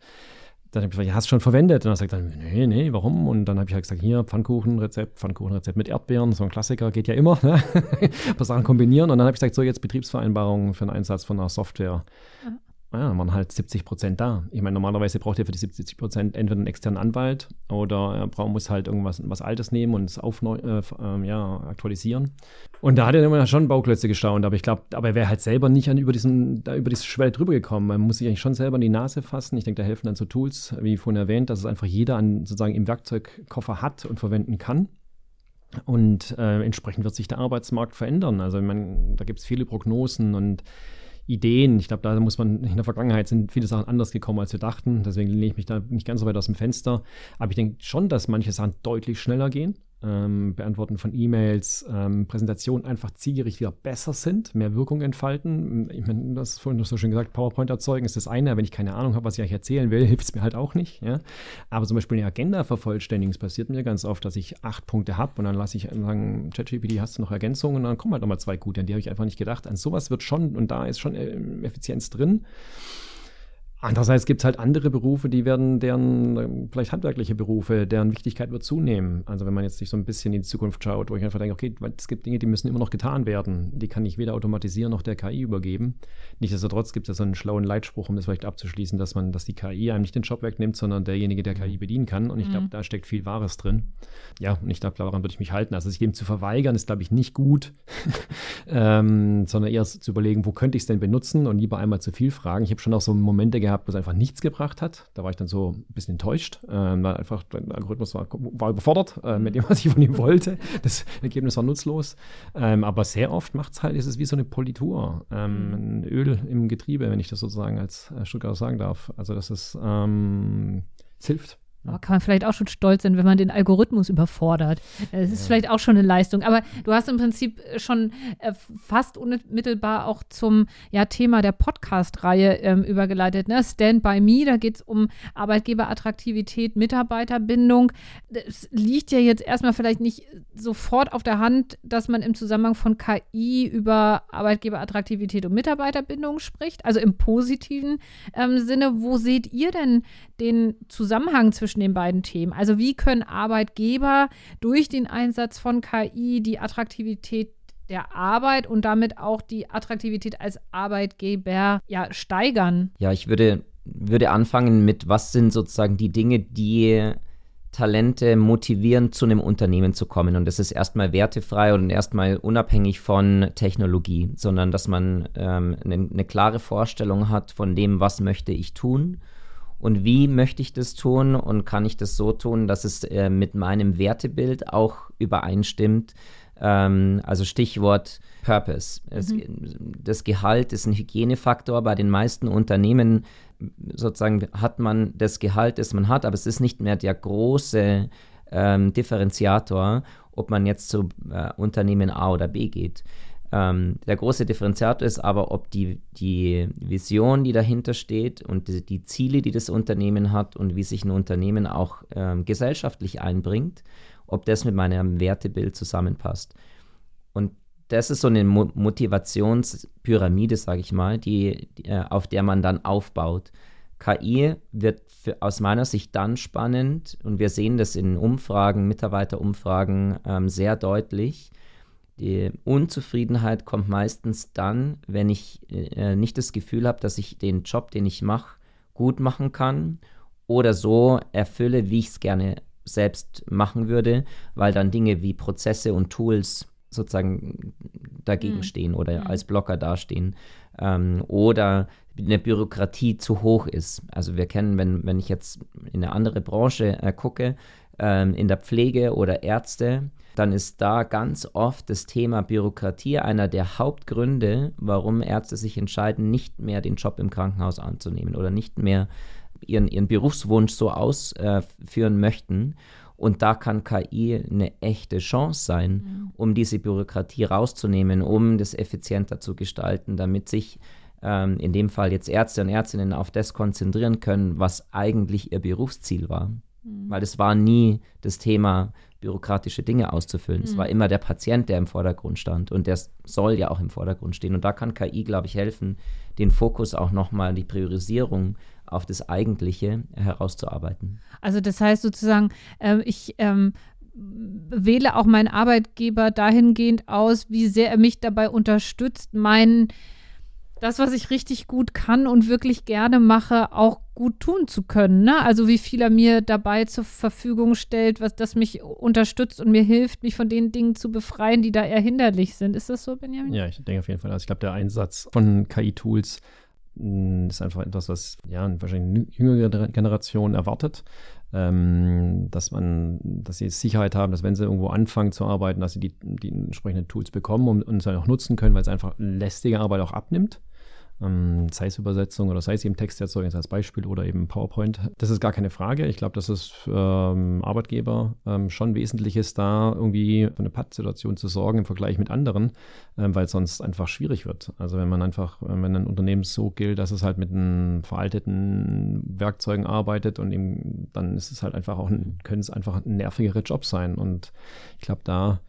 dann habe ich gesagt, ja, hast du schon verwendet? Und dann sagt er, nee, nee, warum? Und dann habe ich halt gesagt, hier, Pfannkuchenrezept, Pfannkuchenrezept mit Erdbeeren, so ein Klassiker, geht ja immer, ne? ein paar Sachen kombinieren. Und dann habe ich gesagt, so jetzt Betriebsvereinbarung für den Einsatz von einer Software. Ja ja, dann waren halt 70 Prozent da. Ich meine, normalerweise braucht ihr für die 70 Prozent entweder einen externen Anwalt oder er muss halt irgendwas was Altes nehmen und es aufneu, äh, äh, ja, aktualisieren. Und da hat er immer schon Bauklötze gestaunt, aber ich glaube, aber er wäre halt selber nicht an über diesen, da über diese Schwelle drüber gekommen. Man muss sich eigentlich schon selber in die Nase fassen. Ich denke, da helfen dann so Tools, wie vorhin erwähnt, dass es einfach jeder an, sozusagen im Werkzeugkoffer hat und verwenden kann. Und äh, entsprechend wird sich der Arbeitsmarkt verändern. Also, man, da gibt es viele Prognosen und Ideen. Ich glaube, da muss man, in der Vergangenheit sind viele Sachen anders gekommen, als wir dachten. Deswegen lehne ich mich da nicht ganz so weit aus dem Fenster. Aber ich denke schon, dass manche Sachen deutlich schneller gehen ähm, Beantworten von E-Mails, ähm, Präsentationen einfach zielgerichtet wieder besser sind, mehr Wirkung entfalten. Ich meine, das ist vorhin noch so schön gesagt, PowerPoint erzeugen ist das eine, wenn ich keine Ahnung habe, was ich euch erzählen will, hilft es mir halt auch nicht. Ja? Aber zum Beispiel eine Agenda vervollständigen, es passiert mir ganz oft, dass ich acht Punkte habe und dann lasse ich sagen, ChatGPT, hast du noch Ergänzungen? Und dann kommen halt nochmal zwei gute, an die habe ich einfach nicht gedacht. An sowas wird schon, und da ist schon äh, Effizienz drin. Andererseits gibt es halt andere Berufe, die werden, deren, vielleicht handwerkliche Berufe, deren Wichtigkeit wird zunehmen. Also wenn man jetzt sich so ein bisschen in die Zukunft schaut, wo ich einfach denke, okay, es gibt Dinge, die müssen immer noch getan werden. Die kann ich weder automatisieren noch der KI übergeben. Nichtsdestotrotz gibt es ja so einen schlauen Leitspruch, um das vielleicht abzuschließen, dass man, dass die KI einem nicht den Job wegnimmt, sondern derjenige, der KI bedienen kann. Und ich glaube, mhm. da steckt viel Wahres drin. Ja, und ich glaube, daran würde ich mich halten. Also sich dem zu verweigern, ist, glaube ich, nicht gut, ähm, sondern eher zu überlegen, wo könnte ich es denn benutzen und lieber einmal zu viel fragen. Ich habe schon auch so Momente gehabt, gehabt, was einfach nichts gebracht hat. Da war ich dann so ein bisschen enttäuscht. Ähm, weil einfach der Algorithmus war, war überfordert äh, mit dem, was ich von ihm wollte. Das Ergebnis war nutzlos. Ähm, aber sehr oft macht es halt, ist es wie so eine Politur. Ähm, ein Öl im Getriebe, wenn ich das sozusagen als Stuttgarter sagen darf. Also das ist, ähm, es hilft. Aber kann man vielleicht auch schon stolz sein, wenn man den Algorithmus überfordert. Das ist ja. vielleicht auch schon eine Leistung. Aber du hast im Prinzip schon äh, fast unmittelbar auch zum ja, Thema der Podcast-Reihe ähm, übergeleitet. Ne? Stand by Me, da geht es um Arbeitgeberattraktivität, Mitarbeiterbindung. Es liegt ja jetzt erstmal vielleicht nicht sofort auf der Hand, dass man im Zusammenhang von KI über Arbeitgeberattraktivität und Mitarbeiterbindung spricht. Also im positiven ähm, Sinne. Wo seht ihr denn den Zusammenhang zwischen den beiden Themen? Also wie können Arbeitgeber durch den Einsatz von KI die Attraktivität der Arbeit und damit auch die Attraktivität als Arbeitgeber ja steigern? Ja, ich würde, würde anfangen mit, was sind sozusagen die Dinge, die Talente motivieren, zu einem Unternehmen zu kommen. Und das ist erstmal wertefrei und erstmal unabhängig von Technologie, sondern dass man ähm, eine, eine klare Vorstellung hat von dem, was möchte ich tun und wie möchte ich das tun und kann ich das so tun, dass es äh, mit meinem Wertebild auch übereinstimmt. Ähm, also Stichwort Purpose. Es, mhm. Das Gehalt ist ein Hygienefaktor. Bei den meisten Unternehmen sozusagen hat man das Gehalt, das man hat, aber es ist nicht mehr der große ähm, Differenziator, ob man jetzt zu äh, Unternehmen A oder B geht. Ähm, der große Differenziator ist aber, ob die, die Vision, die dahinter steht und die, die Ziele, die das Unternehmen hat und wie sich ein Unternehmen auch ähm, gesellschaftlich einbringt, ob das mit meinem Wertebild zusammenpasst. Und das ist so eine Mo Motivationspyramide, sage ich mal, die, die, äh, auf der man dann aufbaut. KI wird für, aus meiner Sicht dann spannend und wir sehen das in Umfragen, Mitarbeiterumfragen ähm, sehr deutlich. Die Unzufriedenheit kommt meistens dann, wenn ich äh, nicht das Gefühl habe, dass ich den Job, den ich mache, gut machen kann oder so erfülle, wie ich es gerne selbst machen würde, weil dann Dinge wie Prozesse und Tools sozusagen dagegen mhm. stehen oder mhm. als Blocker dastehen ähm, oder eine Bürokratie zu hoch ist. Also wir kennen, wenn, wenn ich jetzt in eine andere Branche äh, gucke, ähm, in der Pflege oder Ärzte, dann ist da ganz oft das Thema Bürokratie einer der Hauptgründe, warum Ärzte sich entscheiden, nicht mehr den Job im Krankenhaus anzunehmen oder nicht mehr ihren, ihren Berufswunsch so ausführen möchten. Und da kann KI eine echte Chance sein, mhm. um diese Bürokratie rauszunehmen, um das effizienter zu gestalten, damit sich ähm, in dem Fall jetzt Ärzte und Ärztinnen auf das konzentrieren können, was eigentlich ihr Berufsziel war. Mhm. Weil es war nie das Thema, bürokratische Dinge auszufüllen. Mhm. Es war immer der Patient, der im Vordergrund stand und der soll ja auch im Vordergrund stehen. Und da kann KI, glaube ich, helfen, den Fokus auch nochmal, die Priorisierung auf das Eigentliche herauszuarbeiten. Also das heißt sozusagen, äh, ich ähm, wähle auch meinen Arbeitgeber dahingehend aus, wie sehr er mich dabei unterstützt, meinen das, was ich richtig gut kann und wirklich gerne mache, auch gut tun zu können. Ne? Also wie viel er mir dabei zur Verfügung stellt, was das mich unterstützt und mir hilft, mich von den Dingen zu befreien, die da eher hinderlich sind. Ist das so, Benjamin? Ja, ich denke auf jeden Fall. Also ich glaube, der Einsatz von KI-Tools hm, ist einfach etwas, was ja wahrscheinlich jüngere Generation erwartet. Ähm, dass man, dass sie Sicherheit haben, dass wenn sie irgendwo anfangen zu arbeiten, dass sie die, die entsprechenden Tools bekommen und, und sie auch nutzen können, weil es einfach lästige Arbeit auch abnimmt ähm, sei es Übersetzung oder sei es eben Texterzeugung als Beispiel oder eben PowerPoint. Das ist gar keine Frage. Ich glaube, dass es für ähm, Arbeitgeber ähm, schon wesentlich ist, da irgendwie für eine Pattsituation zu sorgen im Vergleich mit anderen, ähm, weil es sonst einfach schwierig wird. Also wenn man einfach, wenn ein Unternehmen so gilt, dass es halt mit einen veralteten Werkzeugen arbeitet und eben, dann ist es halt einfach auch, können es einfach nervigere Jobs sein. Und ich glaube, da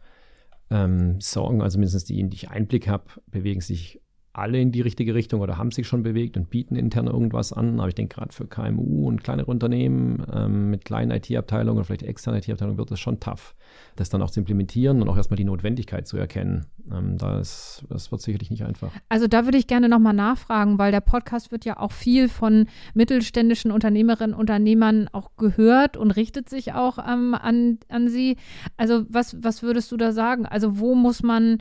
ähm, sorgen, also mindestens die, in die ich Einblick habe, bewegen sich alle in die richtige Richtung oder haben sich schon bewegt und bieten intern irgendwas an. Aber ich denke, gerade für KMU und kleinere Unternehmen ähm, mit kleinen IT-Abteilungen oder vielleicht externen IT-Abteilungen wird es schon tough, das dann auch zu implementieren und auch erstmal die Notwendigkeit zu erkennen. Ähm, das, das wird sicherlich nicht einfach. Also da würde ich gerne nochmal nachfragen, weil der Podcast wird ja auch viel von mittelständischen Unternehmerinnen und Unternehmern auch gehört und richtet sich auch ähm, an, an sie. Also was, was würdest du da sagen? Also wo muss man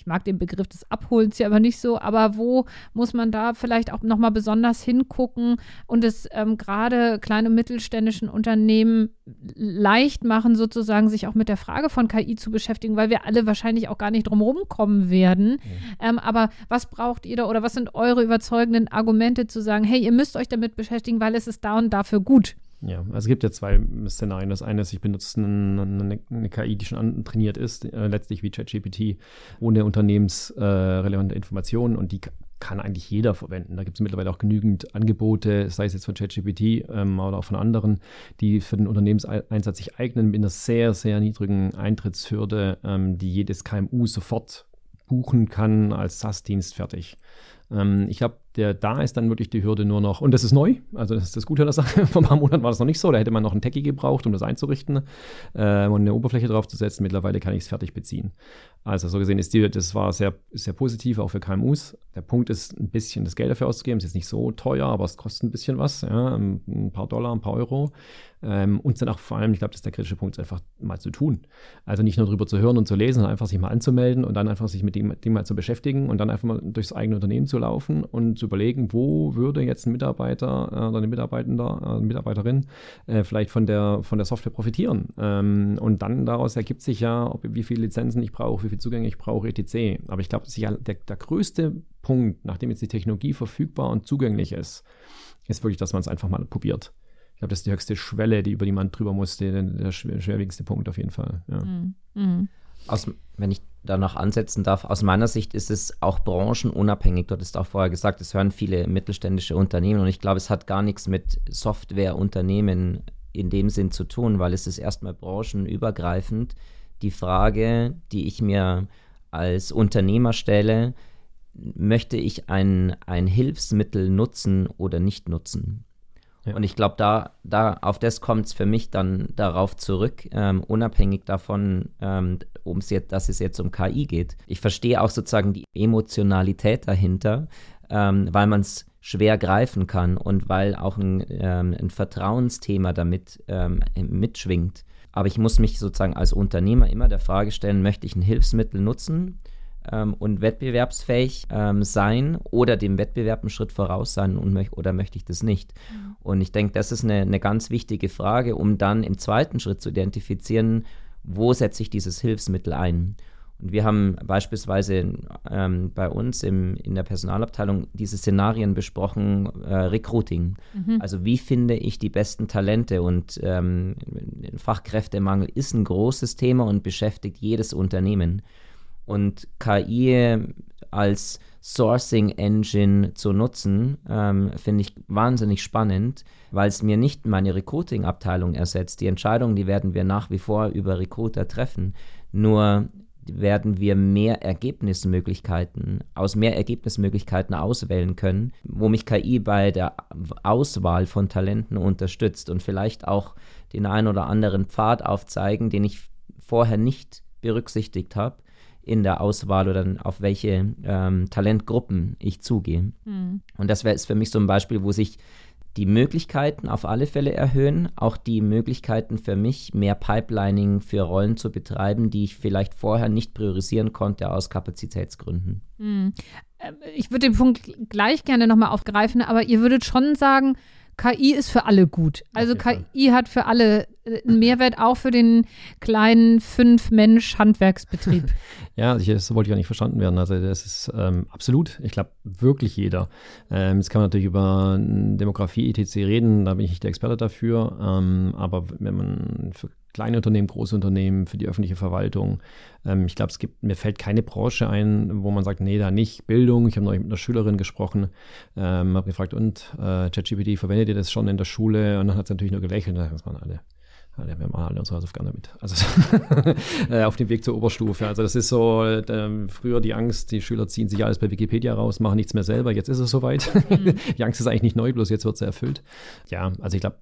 ich mag den Begriff des Abholens ja aber nicht so, aber wo muss man da vielleicht auch nochmal besonders hingucken und es ähm, gerade kleine und mittelständischen Unternehmen leicht machen, sozusagen sich auch mit der Frage von KI zu beschäftigen, weil wir alle wahrscheinlich auch gar nicht drumherum kommen werden. Mhm. Ähm, aber was braucht ihr da oder was sind eure überzeugenden Argumente zu sagen, hey, ihr müsst euch damit beschäftigen, weil es ist da und dafür gut? Ja, also es gibt ja zwei Szenarien. Das eine ist, ich benutze eine, eine, eine KI, die schon trainiert ist, äh, letztlich wie ChatGPT, ohne unternehmensrelevante äh, Informationen und die kann eigentlich jeder verwenden. Da gibt es mittlerweile auch genügend Angebote, sei es jetzt von ChatGPT ähm, oder auch von anderen, die für den Unternehmenseinsatz sich eignen mit einer sehr, sehr niedrigen Eintrittshürde, ähm, die jedes KMU sofort buchen kann als SaaS-Dienst fertig. Ähm, ich glaube, der, da ist dann wirklich die Hürde nur noch, und das ist neu, also das ist das Gute an der Sache, vor ein paar Monaten war das noch nicht so, da hätte man noch einen Techie gebraucht, um das einzurichten äh, und eine Oberfläche drauf zu setzen. Mittlerweile kann ich es fertig beziehen. Also so gesehen ist die, das war sehr, sehr positiv, auch für KMUs. Der Punkt ist, ein bisschen das Geld dafür auszugeben, ist jetzt nicht so teuer, aber es kostet ein bisschen was, ja, ein paar Dollar, ein paar Euro. Ähm, und dann auch vor allem, ich glaube, das ist der kritische Punkt, einfach mal zu tun. Also nicht nur drüber zu hören und zu lesen, sondern einfach sich mal anzumelden und dann einfach sich mit dem, dem mal zu beschäftigen und dann einfach mal durchs eigene Unternehmen zu laufen und zu überlegen, wo würde jetzt ein Mitarbeiter äh, oder eine Mitarbeitender, äh, eine Mitarbeiterin äh, vielleicht von der, von der Software profitieren. Ähm, und dann daraus ergibt sich ja, ob, wie viele Lizenzen ich brauche, wie viele Zugänge ich brauche, etc. Aber ich glaube, der, der größte Punkt, nachdem jetzt die Technologie verfügbar und zugänglich ist, ist wirklich, dass man es einfach mal probiert. Ich glaube, das ist die höchste Schwelle, die über die man drüber muss, der, der schwerwiegendste Punkt auf jeden Fall. Ja. Mhm. mhm. Aus, wenn ich da noch ansetzen darf, aus meiner Sicht ist es auch branchenunabhängig. Du hattest auch vorher gesagt, es hören viele mittelständische Unternehmen und ich glaube, es hat gar nichts mit Softwareunternehmen in dem Sinn zu tun, weil es ist erstmal branchenübergreifend. Die Frage, die ich mir als Unternehmer stelle, möchte ich ein, ein Hilfsmittel nutzen oder nicht nutzen? Ja. Und ich glaube, da, da auf das kommt es für mich dann darauf zurück, ähm, unabhängig davon, ähm, um's jetzt, dass es jetzt um KI geht. Ich verstehe auch sozusagen die Emotionalität dahinter, ähm, weil man es schwer greifen kann und weil auch ein, ähm, ein Vertrauensthema damit ähm, mitschwingt. Aber ich muss mich sozusagen als Unternehmer immer der Frage stellen, möchte ich ein Hilfsmittel nutzen ähm, und wettbewerbsfähig ähm, sein oder dem Wettbewerb einen Schritt voraus sein und möch oder möchte ich das nicht? Mhm. Und ich denke, das ist eine, eine ganz wichtige Frage, um dann im zweiten Schritt zu identifizieren, wo setze ich dieses Hilfsmittel ein? Und wir haben beispielsweise ähm, bei uns im, in der Personalabteilung diese Szenarien besprochen, äh, Recruiting. Mhm. Also wie finde ich die besten Talente? Und ähm, Fachkräftemangel ist ein großes Thema und beschäftigt jedes Unternehmen. Und KI als Sourcing Engine zu nutzen, ähm, finde ich wahnsinnig spannend, weil es mir nicht meine Recruiting-Abteilung ersetzt. Die Entscheidungen, die werden wir nach wie vor über Recruiter treffen. Nur werden wir mehr Ergebnismöglichkeiten, aus mehr Ergebnismöglichkeiten auswählen können, wo mich KI bei der Auswahl von Talenten unterstützt und vielleicht auch den einen oder anderen Pfad aufzeigen, den ich vorher nicht berücksichtigt habe in der Auswahl oder auf welche ähm, Talentgruppen ich zugehe. Mhm. Und das wäre für mich so ein Beispiel, wo sich die Möglichkeiten auf alle Fälle erhöhen, auch die Möglichkeiten für mich, mehr Pipelining für Rollen zu betreiben, die ich vielleicht vorher nicht priorisieren konnte aus Kapazitätsgründen. Hm. Ich würde den Punkt gleich gerne nochmal aufgreifen, aber ihr würdet schon sagen, KI ist für alle gut. Also KI hat für alle äh, einen Mehrwert, auch für den kleinen Fünf-Mensch-Handwerksbetrieb. ja, also das wollte ich auch nicht verstanden werden. Also das ist ähm, absolut, ich glaube, wirklich jeder. Ähm, jetzt kann man natürlich über Demografie, etc. reden, da bin ich nicht der Experte dafür. Ähm, aber wenn man für kleine Unternehmen, große Unternehmen, für die öffentliche Verwaltung. Ähm, ich glaube, es gibt, mir fällt keine Branche ein, wo man sagt, nee, da nicht. Bildung, ich habe neulich mit einer Schülerin gesprochen, ähm, habe gefragt, und äh, ChatGPT, verwendet ihr das schon in der Schule? Und dann hat sie natürlich nur gelächelt, das waren alle. Wir machen alle unsere Hausaufgaben damit. Also äh, auf dem Weg zur Oberstufe. Also das ist so, äh, früher die Angst, die Schüler ziehen sich alles bei Wikipedia raus, machen nichts mehr selber. Jetzt ist es soweit. Mhm. die Angst ist eigentlich nicht neu, bloß jetzt wird sie erfüllt. Ja, also ich glaube,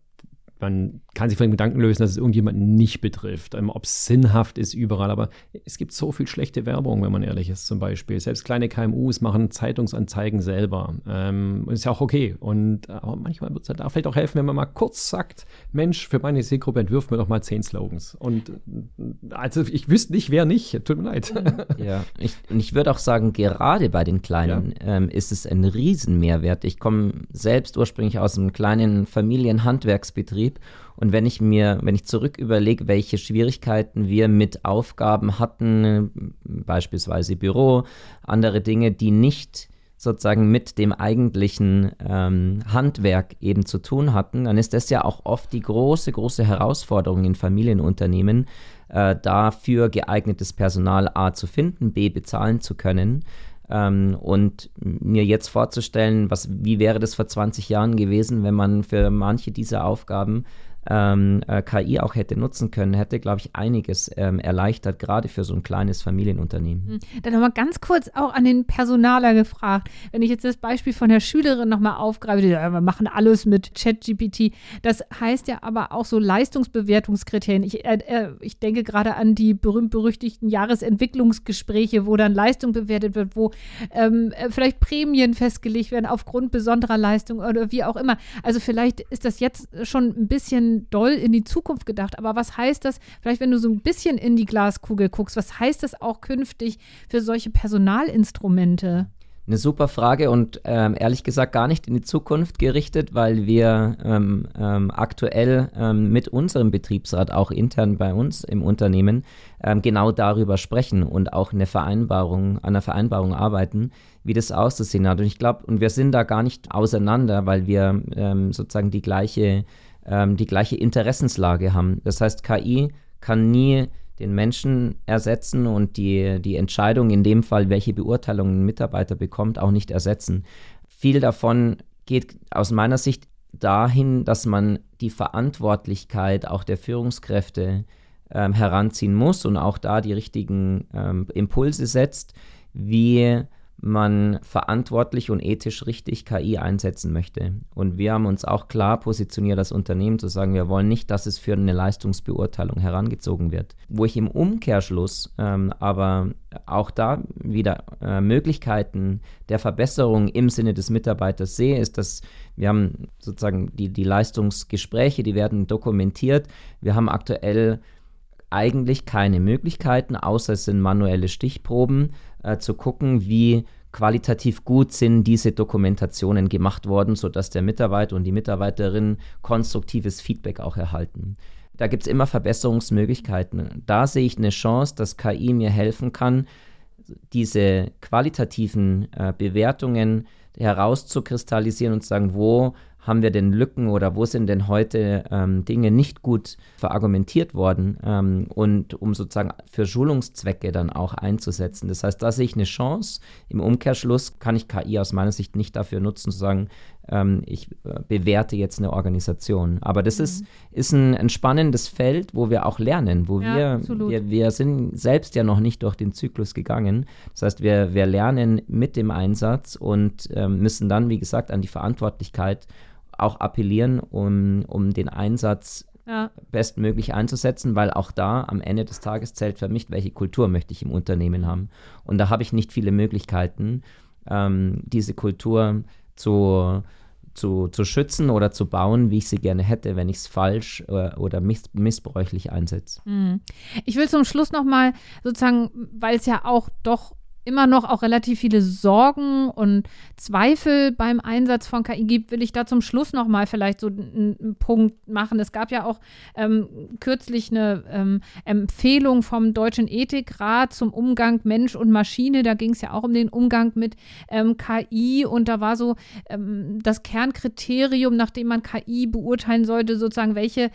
man kann sich von dem Gedanken lösen, dass es irgendjemanden nicht betrifft. Ähm, ob es sinnhaft ist überall, aber es gibt so viel schlechte Werbung, wenn man ehrlich ist, zum Beispiel. Selbst kleine KMUs machen Zeitungsanzeigen selber. Ähm, ist ja auch okay. Und aber manchmal wird es da vielleicht auch helfen, wenn man mal kurz sagt, Mensch, für meine Zielgruppe entwirft mir doch mal zehn Slogans. Und also ich wüsste nicht, wer nicht. Tut mir leid. Ja, ich, und ich würde auch sagen, gerade bei den Kleinen ja. ähm, ist es ein Riesenmehrwert. Ich komme selbst ursprünglich aus einem kleinen Familienhandwerksbetrieb Betrieb. Und wenn ich mir, wenn ich zurück überlege, welche Schwierigkeiten wir mit Aufgaben hatten, beispielsweise Büro, andere Dinge, die nicht sozusagen mit dem eigentlichen ähm, Handwerk eben zu tun hatten, dann ist das ja auch oft die große, große Herausforderung in Familienunternehmen, äh, dafür geeignetes Personal A zu finden, B bezahlen zu können. Ähm, und mir jetzt vorzustellen, was, wie wäre das vor 20 Jahren gewesen, wenn man für manche dieser Aufgaben ähm, äh, KI auch hätte nutzen können, hätte, glaube ich, einiges ähm, erleichtert, gerade für so ein kleines Familienunternehmen. Hm. Dann nochmal ganz kurz auch an den Personaler gefragt. Wenn ich jetzt das Beispiel von der Schülerin nochmal aufgreife, die, ja, wir machen alles mit ChatGPT. Das heißt ja aber auch so Leistungsbewertungskriterien. Ich, äh, äh, ich denke gerade an die berühmt-berüchtigten Jahresentwicklungsgespräche, wo dann Leistung bewertet wird, wo ähm, äh, vielleicht Prämien festgelegt werden aufgrund besonderer Leistung oder wie auch immer. Also vielleicht ist das jetzt schon ein bisschen doll in die Zukunft gedacht. Aber was heißt das, vielleicht wenn du so ein bisschen in die Glaskugel guckst, was heißt das auch künftig für solche Personalinstrumente? Eine super Frage und ähm, ehrlich gesagt gar nicht in die Zukunft gerichtet, weil wir ähm, ähm, aktuell ähm, mit unserem Betriebsrat auch intern bei uns im Unternehmen ähm, genau darüber sprechen und auch eine Vereinbarung, an einer Vereinbarung arbeiten, wie das auszusehen hat. Und ich glaube, und wir sind da gar nicht auseinander, weil wir ähm, sozusagen die gleiche ähm, die gleiche Interessenslage haben. Das heißt, KI kann nie den Menschen ersetzen und die, die Entscheidung in dem Fall, welche Beurteilung ein Mitarbeiter bekommt, auch nicht ersetzen. Viel davon geht aus meiner Sicht dahin, dass man die Verantwortlichkeit auch der Führungskräfte ähm, heranziehen muss und auch da die richtigen ähm, Impulse setzt, wie man verantwortlich und ethisch richtig KI einsetzen möchte. Und wir haben uns auch klar positioniert als Unternehmen zu sagen, wir wollen nicht, dass es für eine Leistungsbeurteilung herangezogen wird. Wo ich im Umkehrschluss ähm, aber auch da wieder äh, Möglichkeiten der Verbesserung im Sinne des Mitarbeiters sehe, ist, dass wir haben sozusagen die, die Leistungsgespräche, die werden dokumentiert. Wir haben aktuell eigentlich keine Möglichkeiten, außer es sind manuelle Stichproben, äh, zu gucken, wie qualitativ gut sind diese Dokumentationen gemacht worden, sodass der Mitarbeiter und die Mitarbeiterin konstruktives Feedback auch erhalten. Da gibt es immer Verbesserungsmöglichkeiten. Da sehe ich eine Chance, dass KI mir helfen kann, diese qualitativen äh, Bewertungen herauszukristallisieren und zu sagen, wo haben wir denn Lücken oder wo sind denn heute ähm, Dinge nicht gut verargumentiert worden ähm, und um sozusagen für Schulungszwecke dann auch einzusetzen. Das heißt, da sehe ich eine Chance. Im Umkehrschluss kann ich KI aus meiner Sicht nicht dafür nutzen, zu sagen, ähm, ich äh, bewerte jetzt eine Organisation. Aber das mhm. ist, ist ein, ein, spannendes Feld, wo wir auch lernen, wo ja, wir, wir, wir sind selbst ja noch nicht durch den Zyklus gegangen. Das heißt, wir, wir lernen mit dem Einsatz und ähm, müssen dann, wie gesagt, an die Verantwortlichkeit auch appellieren, um, um den Einsatz ja. bestmöglich einzusetzen, weil auch da am Ende des Tages zählt für mich, welche Kultur möchte ich im Unternehmen haben. Und da habe ich nicht viele Möglichkeiten, ähm, diese Kultur zu, zu, zu schützen oder zu bauen, wie ich sie gerne hätte, wenn ich es falsch äh, oder miss missbräuchlich einsetze. Mhm. Ich will zum Schluss nochmal sozusagen, weil es ja auch doch immer noch auch relativ viele Sorgen und Zweifel beim Einsatz von KI gibt, will ich da zum Schluss noch mal vielleicht so einen, Punkt machen. Es gab ja auch ähm, kürzlich eine ähm, Empfehlung vom Deutschen Ethikrat zum Umgang Mensch und Maschine. Da ging es ja auch um den Umgang mit ähm, KI und da war so ähm, das Kernkriterium, nach dem man KI beurteilen sollte, sozusagen, welche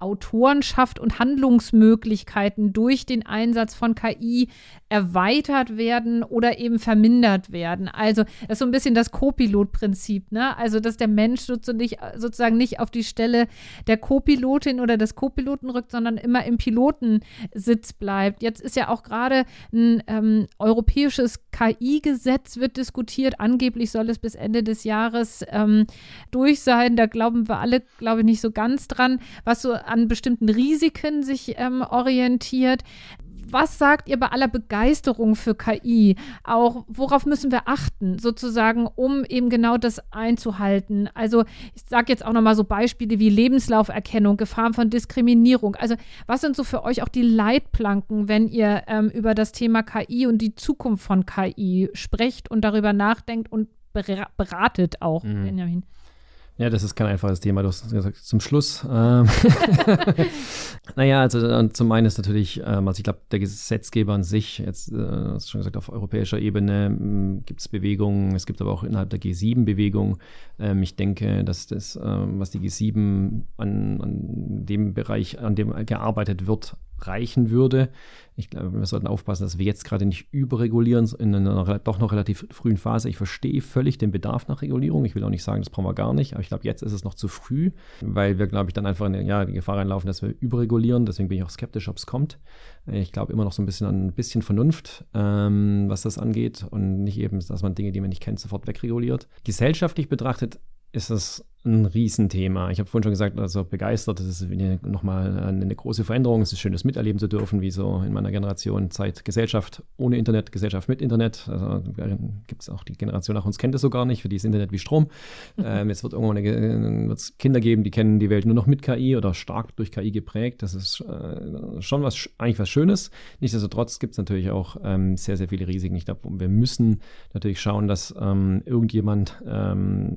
Autorenschaft und Handlungsmöglichkeiten durch den Einsatz von KI erweitert werden oder eben vermindert werden. Also das ist so ein bisschen das Co-Pilot-Prinzip, ne? Also dass der Mensch sozusagen nicht auf die Stelle der Co-Pilotin oder des Co-Piloten rückt, sondern immer im Pilotensitz bleibt. Jetzt ist ja auch gerade ein ähm, europäisches KI-Gesetz wird diskutiert. Angeblich soll es bis Ende des Jahres ähm, durch sein. Da glauben wir alle, glaube ich, nicht so ganz dran, was so an bestimmten Risiken sich ähm, orientiert. Was sagt ihr bei aller Begeisterung für KI? Auch worauf müssen wir achten, sozusagen, um eben genau das einzuhalten? Also ich sage jetzt auch nochmal so Beispiele wie Lebenslauferkennung, Gefahren von Diskriminierung. Also was sind so für euch auch die Leitplanken, wenn ihr ähm, über das Thema KI und die Zukunft von KI sprecht und darüber nachdenkt und beratet auch, mhm. Benjamin? Ja, das ist kein einfaches Thema. Du hast gesagt, zum Schluss. Ähm naja, also zum einen ist natürlich, ähm, also ich glaube, der Gesetzgeber an sich, jetzt äh, hast du schon gesagt, auf europäischer Ebene hm, gibt es Bewegungen, es gibt aber auch innerhalb der G7 Bewegungen. Ähm, ich denke, dass das, ähm, was die G7 an, an dem Bereich, an dem gearbeitet wird, reichen würde. Ich glaube, wir sollten aufpassen, dass wir jetzt gerade nicht überregulieren in einer doch noch relativ frühen Phase. Ich verstehe völlig den Bedarf nach Regulierung. Ich will auch nicht sagen, das brauchen wir gar nicht, aber ich glaube, jetzt ist es noch zu früh, weil wir, glaube ich, dann einfach in ja, die Gefahr reinlaufen, dass wir überregulieren. Deswegen bin ich auch skeptisch, ob es kommt. Ich glaube immer noch so ein bisschen an ein bisschen Vernunft, ähm, was das angeht und nicht eben, dass man Dinge, die man nicht kennt, sofort wegreguliert. Gesellschaftlich betrachtet ist es ein Riesenthema. Ich habe vorhin schon gesagt, also begeistert, das ist nochmal eine große Veränderung. Es ist schön, das miterleben zu dürfen, wie so in meiner Generation Zeit Gesellschaft ohne Internet, Gesellschaft mit Internet. Also gibt es auch die Generation nach uns kennt es so gar nicht, für die ist Internet wie Strom. Mhm. Ähm, jetzt wird irgendwann eine, wird's Kinder geben, die kennen die Welt nur noch mit KI oder stark durch KI geprägt. Das ist äh, schon was eigentlich was Schönes. Nichtsdestotrotz gibt es natürlich auch ähm, sehr, sehr viele Risiken. Ich glaube, wir müssen natürlich schauen, dass ähm, irgendjemand ähm,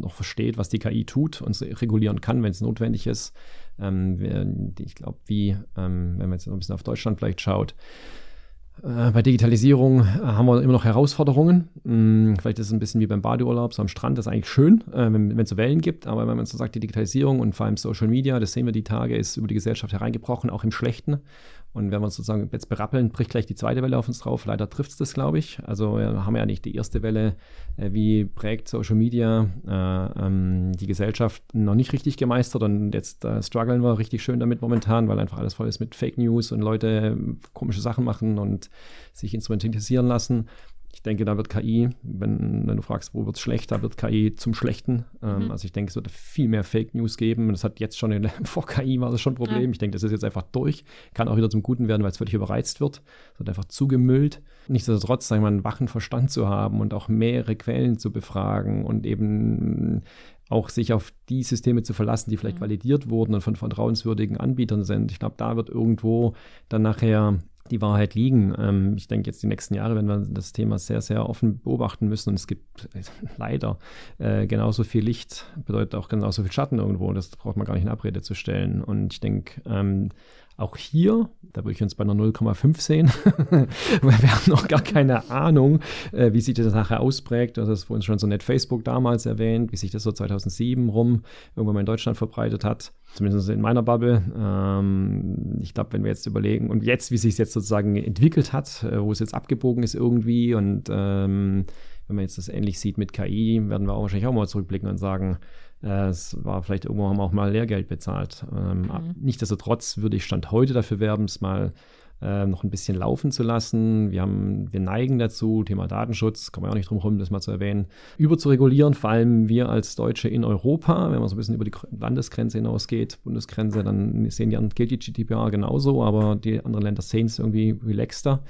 noch versteht, was die KI tut und regulieren kann, wenn es notwendig ist. Ähm, ich glaube, wie, ähm, wenn man jetzt ein bisschen auf Deutschland vielleicht schaut, äh, bei Digitalisierung äh, haben wir immer noch Herausforderungen. Hm, vielleicht ist es ein bisschen wie beim Badeurlaub, so am Strand, das ist eigentlich schön, äh, wenn es so Wellen gibt, aber wenn man so sagt, die Digitalisierung und vor allem Social Media, das sehen wir die Tage, ist über die Gesellschaft hereingebrochen, auch im Schlechten. Und wenn wir uns sozusagen jetzt berappeln, bricht gleich die zweite Welle auf uns drauf. Leider trifft es das, glaube ich. Also wir haben ja nicht die erste Welle, äh, wie prägt Social Media äh, ähm, die Gesellschaft noch nicht richtig gemeistert. Und jetzt äh, strugglen wir richtig schön damit momentan, weil einfach alles voll ist mit Fake News und Leute komische Sachen machen und sich instrumentalisieren lassen. Ich denke, da wird KI, wenn, wenn du fragst, wo wird es schlecht, da wird KI zum Schlechten. Ähm, mhm. Also ich denke, es wird viel mehr Fake News geben. Das hat jetzt schon, in, vor KI war das schon ein Problem. Ja. Ich denke, das ist jetzt einfach durch. Kann auch wieder zum Guten werden, weil es völlig überreizt wird. Es wird einfach zugemüllt. Nichtsdestotrotz, sagen wir mal, einen wachen Verstand zu haben und auch mehrere Quellen zu befragen und eben auch sich auf die Systeme zu verlassen, die vielleicht mhm. validiert wurden und von vertrauenswürdigen Anbietern sind. Ich glaube, da wird irgendwo dann nachher die Wahrheit liegen. Ähm, ich denke, jetzt die nächsten Jahre werden wir das Thema sehr, sehr offen beobachten müssen. Und es gibt äh, leider äh, genauso viel Licht, bedeutet auch genauso viel Schatten irgendwo. Das braucht man gar nicht in Abrede zu stellen. Und ich denke, ähm, auch hier, da würde ich uns bei einer 0,5 sehen, weil wir haben noch gar keine Ahnung, äh, wie sich das nachher ausprägt. Das ist vorhin schon so nett Facebook damals erwähnt, wie sich das so 2007 rum irgendwann mal in Deutschland verbreitet hat, zumindest in meiner Bubble. Ähm, ich glaube, wenn wir jetzt überlegen und jetzt, wie sich es jetzt sozusagen entwickelt hat, äh, wo es jetzt abgebogen ist irgendwie und ähm, wenn man jetzt das ähnlich sieht mit KI, werden wir auch wahrscheinlich auch mal zurückblicken und sagen, es war vielleicht irgendwo haben wir auch mal Lehrgeld bezahlt. Ähm, mhm. Nichtsdestotrotz würde ich Stand heute dafür werben, es mal äh, noch ein bisschen laufen zu lassen. Wir, haben, wir neigen dazu, Thema Datenschutz, kann man auch nicht drum herum, das mal zu erwähnen, überzuregulieren, vor allem wir als Deutsche in Europa, wenn man so ein bisschen über die Landesgrenze hinausgeht, Bundesgrenze, dann sehen die, gilt die GDPR genauso, aber die anderen Länder sehen es irgendwie relaxter.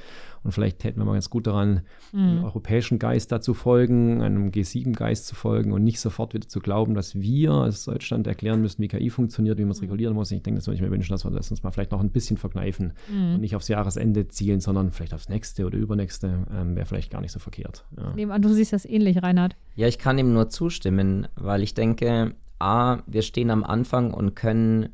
Und vielleicht täten wir mal ganz gut daran, mhm. einem europäischen Geist dazu folgen, einem G7-Geist zu folgen und nicht sofort wieder zu glauben, dass wir als Deutschland erklären müssen, wie KI funktioniert, wie man es mhm. regulieren muss. Ich denke, das würde ich mir wünschen, dass wir das uns mal vielleicht noch ein bisschen verkneifen mhm. und nicht aufs Jahresende zielen, sondern vielleicht aufs nächste oder übernächste. Ähm, Wäre vielleicht gar nicht so verkehrt. Ja. Nebenan, du siehst das ähnlich, Reinhard. Ja, ich kann ihm nur zustimmen, weil ich denke, A, wir stehen am Anfang und können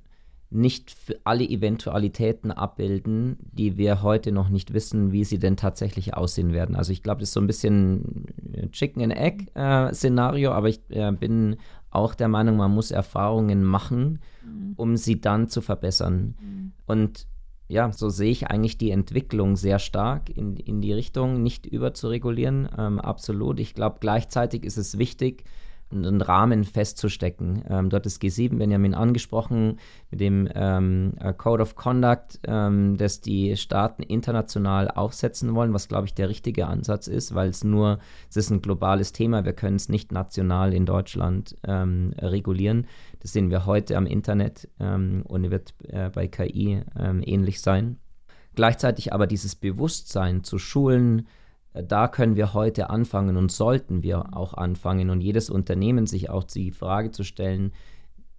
nicht für alle Eventualitäten abbilden, die wir heute noch nicht wissen, wie sie denn tatsächlich aussehen werden. Also ich glaube, das ist so ein bisschen Chicken and Egg äh, aber ich äh, bin auch der Meinung, man muss Erfahrungen machen, mhm. um sie dann zu verbessern. Mhm. Und ja, so sehe ich eigentlich die Entwicklung sehr stark in, in die Richtung, nicht überzuregulieren. Ähm, absolut. Ich glaube, gleichzeitig ist es wichtig, einen Rahmen festzustecken. Ähm, dort ist G7 Benjamin angesprochen mit dem ähm, äh, Code of Conduct, ähm, das die Staaten international aufsetzen wollen, was glaube ich der richtige Ansatz ist, weil es nur, es ist ein globales Thema, wir können es nicht national in Deutschland ähm, regulieren. Das sehen wir heute am Internet ähm, und wird äh, bei KI ähm, ähnlich sein. Gleichzeitig aber dieses Bewusstsein zu schulen, da können wir heute anfangen und sollten wir auch anfangen und jedes Unternehmen sich auch die Frage zu stellen,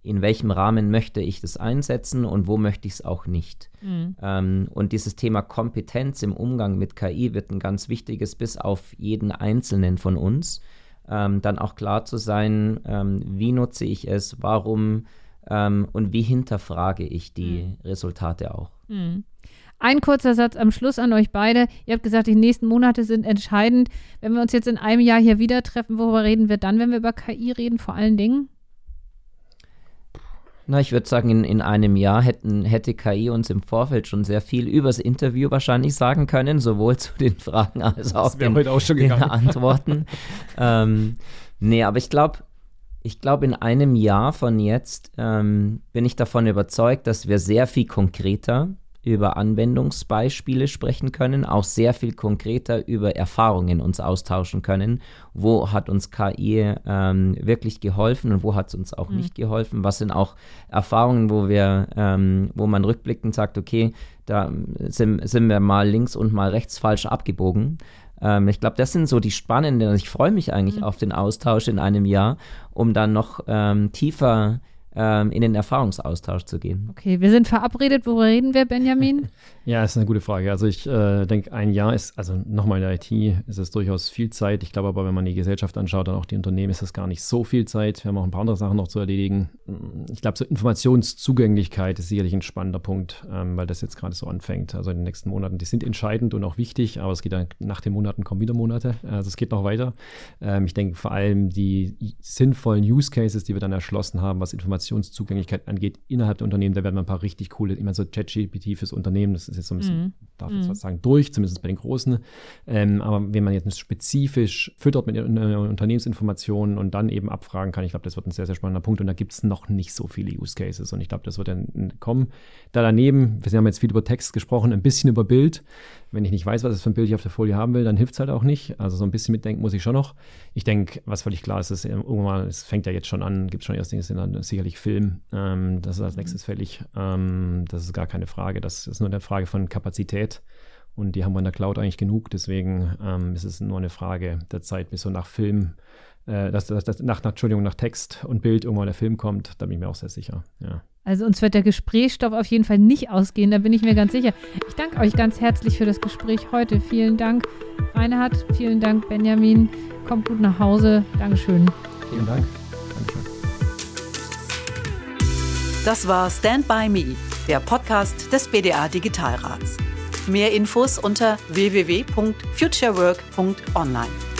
in welchem Rahmen möchte ich das einsetzen und wo möchte ich es auch nicht. Mhm. Ähm, und dieses Thema Kompetenz im Umgang mit KI wird ein ganz wichtiges bis auf jeden Einzelnen von uns. Ähm, dann auch klar zu sein, ähm, wie nutze ich es, warum ähm, und wie hinterfrage ich die mhm. Resultate auch. Mhm. Ein kurzer Satz am Schluss an euch beide. Ihr habt gesagt, die nächsten Monate sind entscheidend. Wenn wir uns jetzt in einem Jahr hier wieder treffen, worüber reden wir dann, wenn wir über KI reden, vor allen Dingen? Na, ich würde sagen, in, in einem Jahr hätten, hätte KI uns im Vorfeld schon sehr viel übers Interview wahrscheinlich sagen können, sowohl zu den Fragen als auch, den, auch den Antworten. ähm, nee, aber ich glaube, ich glaube, in einem Jahr von jetzt ähm, bin ich davon überzeugt, dass wir sehr viel konkreter über Anwendungsbeispiele sprechen können, auch sehr viel konkreter über Erfahrungen uns austauschen können. Wo hat uns KI ähm, wirklich geholfen und wo hat es uns auch mhm. nicht geholfen? Was sind auch Erfahrungen, wo wir, ähm, wo man rückblickend sagt, okay, da sind, sind wir mal links und mal rechts falsch abgebogen ähm, ich glaube, das sind so die spannenden. Ich freue mich eigentlich mhm. auf den Austausch in einem Jahr, um dann noch ähm, tiefer in den Erfahrungsaustausch zu gehen. Okay, wir sind verabredet. Worüber reden wir, Benjamin? ja, ist eine gute Frage. Also ich äh, denke, ein Jahr ist, also nochmal in der IT ist es durchaus viel Zeit. Ich glaube aber, wenn man die Gesellschaft anschaut und auch die Unternehmen, ist das gar nicht so viel Zeit. Wir haben auch ein paar andere Sachen noch zu erledigen. Ich glaube, so Informationszugänglichkeit ist sicherlich ein spannender Punkt, ähm, weil das jetzt gerade so anfängt. Also in den nächsten Monaten, die sind entscheidend und auch wichtig, aber es geht dann nach den Monaten kommen wieder Monate. Also es geht noch weiter. Ähm, ich denke vor allem die sinnvollen Use Cases, die wir dann erschlossen haben, was Informationen Informationszugänglichkeit angeht innerhalb der Unternehmen, da werden wir ein paar richtig coole, immer so ChatGPT fürs Unternehmen, das ist jetzt so ein bisschen, mhm. Darf mhm. jetzt sagen, durch, zumindest bei den Großen. Ähm, aber wenn man jetzt spezifisch füttert mit Unternehmensinformationen und dann eben abfragen kann, ich glaube, das wird ein sehr, sehr spannender Punkt. Und da gibt es noch nicht so viele Use Cases. Und ich glaube, das wird dann kommen. Da daneben, wir haben jetzt viel über Text gesprochen, ein bisschen über Bild. Wenn ich nicht weiß, was es für ein Bild ich auf der Folie haben will, dann hilft es halt auch nicht. Also so ein bisschen mitdenken muss ich schon noch. Ich denke, was völlig klar ist, ist irgendwann, es fängt ja jetzt schon an, gibt es schon erste Dinge, sicherlich Film. Ähm, das ist als nächstes fällig. Ähm, das ist gar keine Frage. Das ist nur eine Frage von Kapazität. Und die haben wir in der Cloud eigentlich genug. Deswegen ähm, ist es nur eine Frage der Zeit, bis so nach Film, äh, dass, dass, dass nach, nach, Entschuldigung, nach Text und Bild irgendwann der Film kommt. Da bin ich mir auch sehr sicher. Ja. Also uns wird der Gesprächsstoff auf jeden Fall nicht ausgehen, da bin ich mir ganz sicher. Ich danke euch ganz herzlich für das Gespräch heute. Vielen Dank, Reinhard. Vielen Dank, Benjamin. Kommt gut nach Hause. Dankeschön. Vielen Dank. Dankeschön. Das war Stand By Me, der Podcast des BDA Digitalrats. Mehr Infos unter www.futurework.online.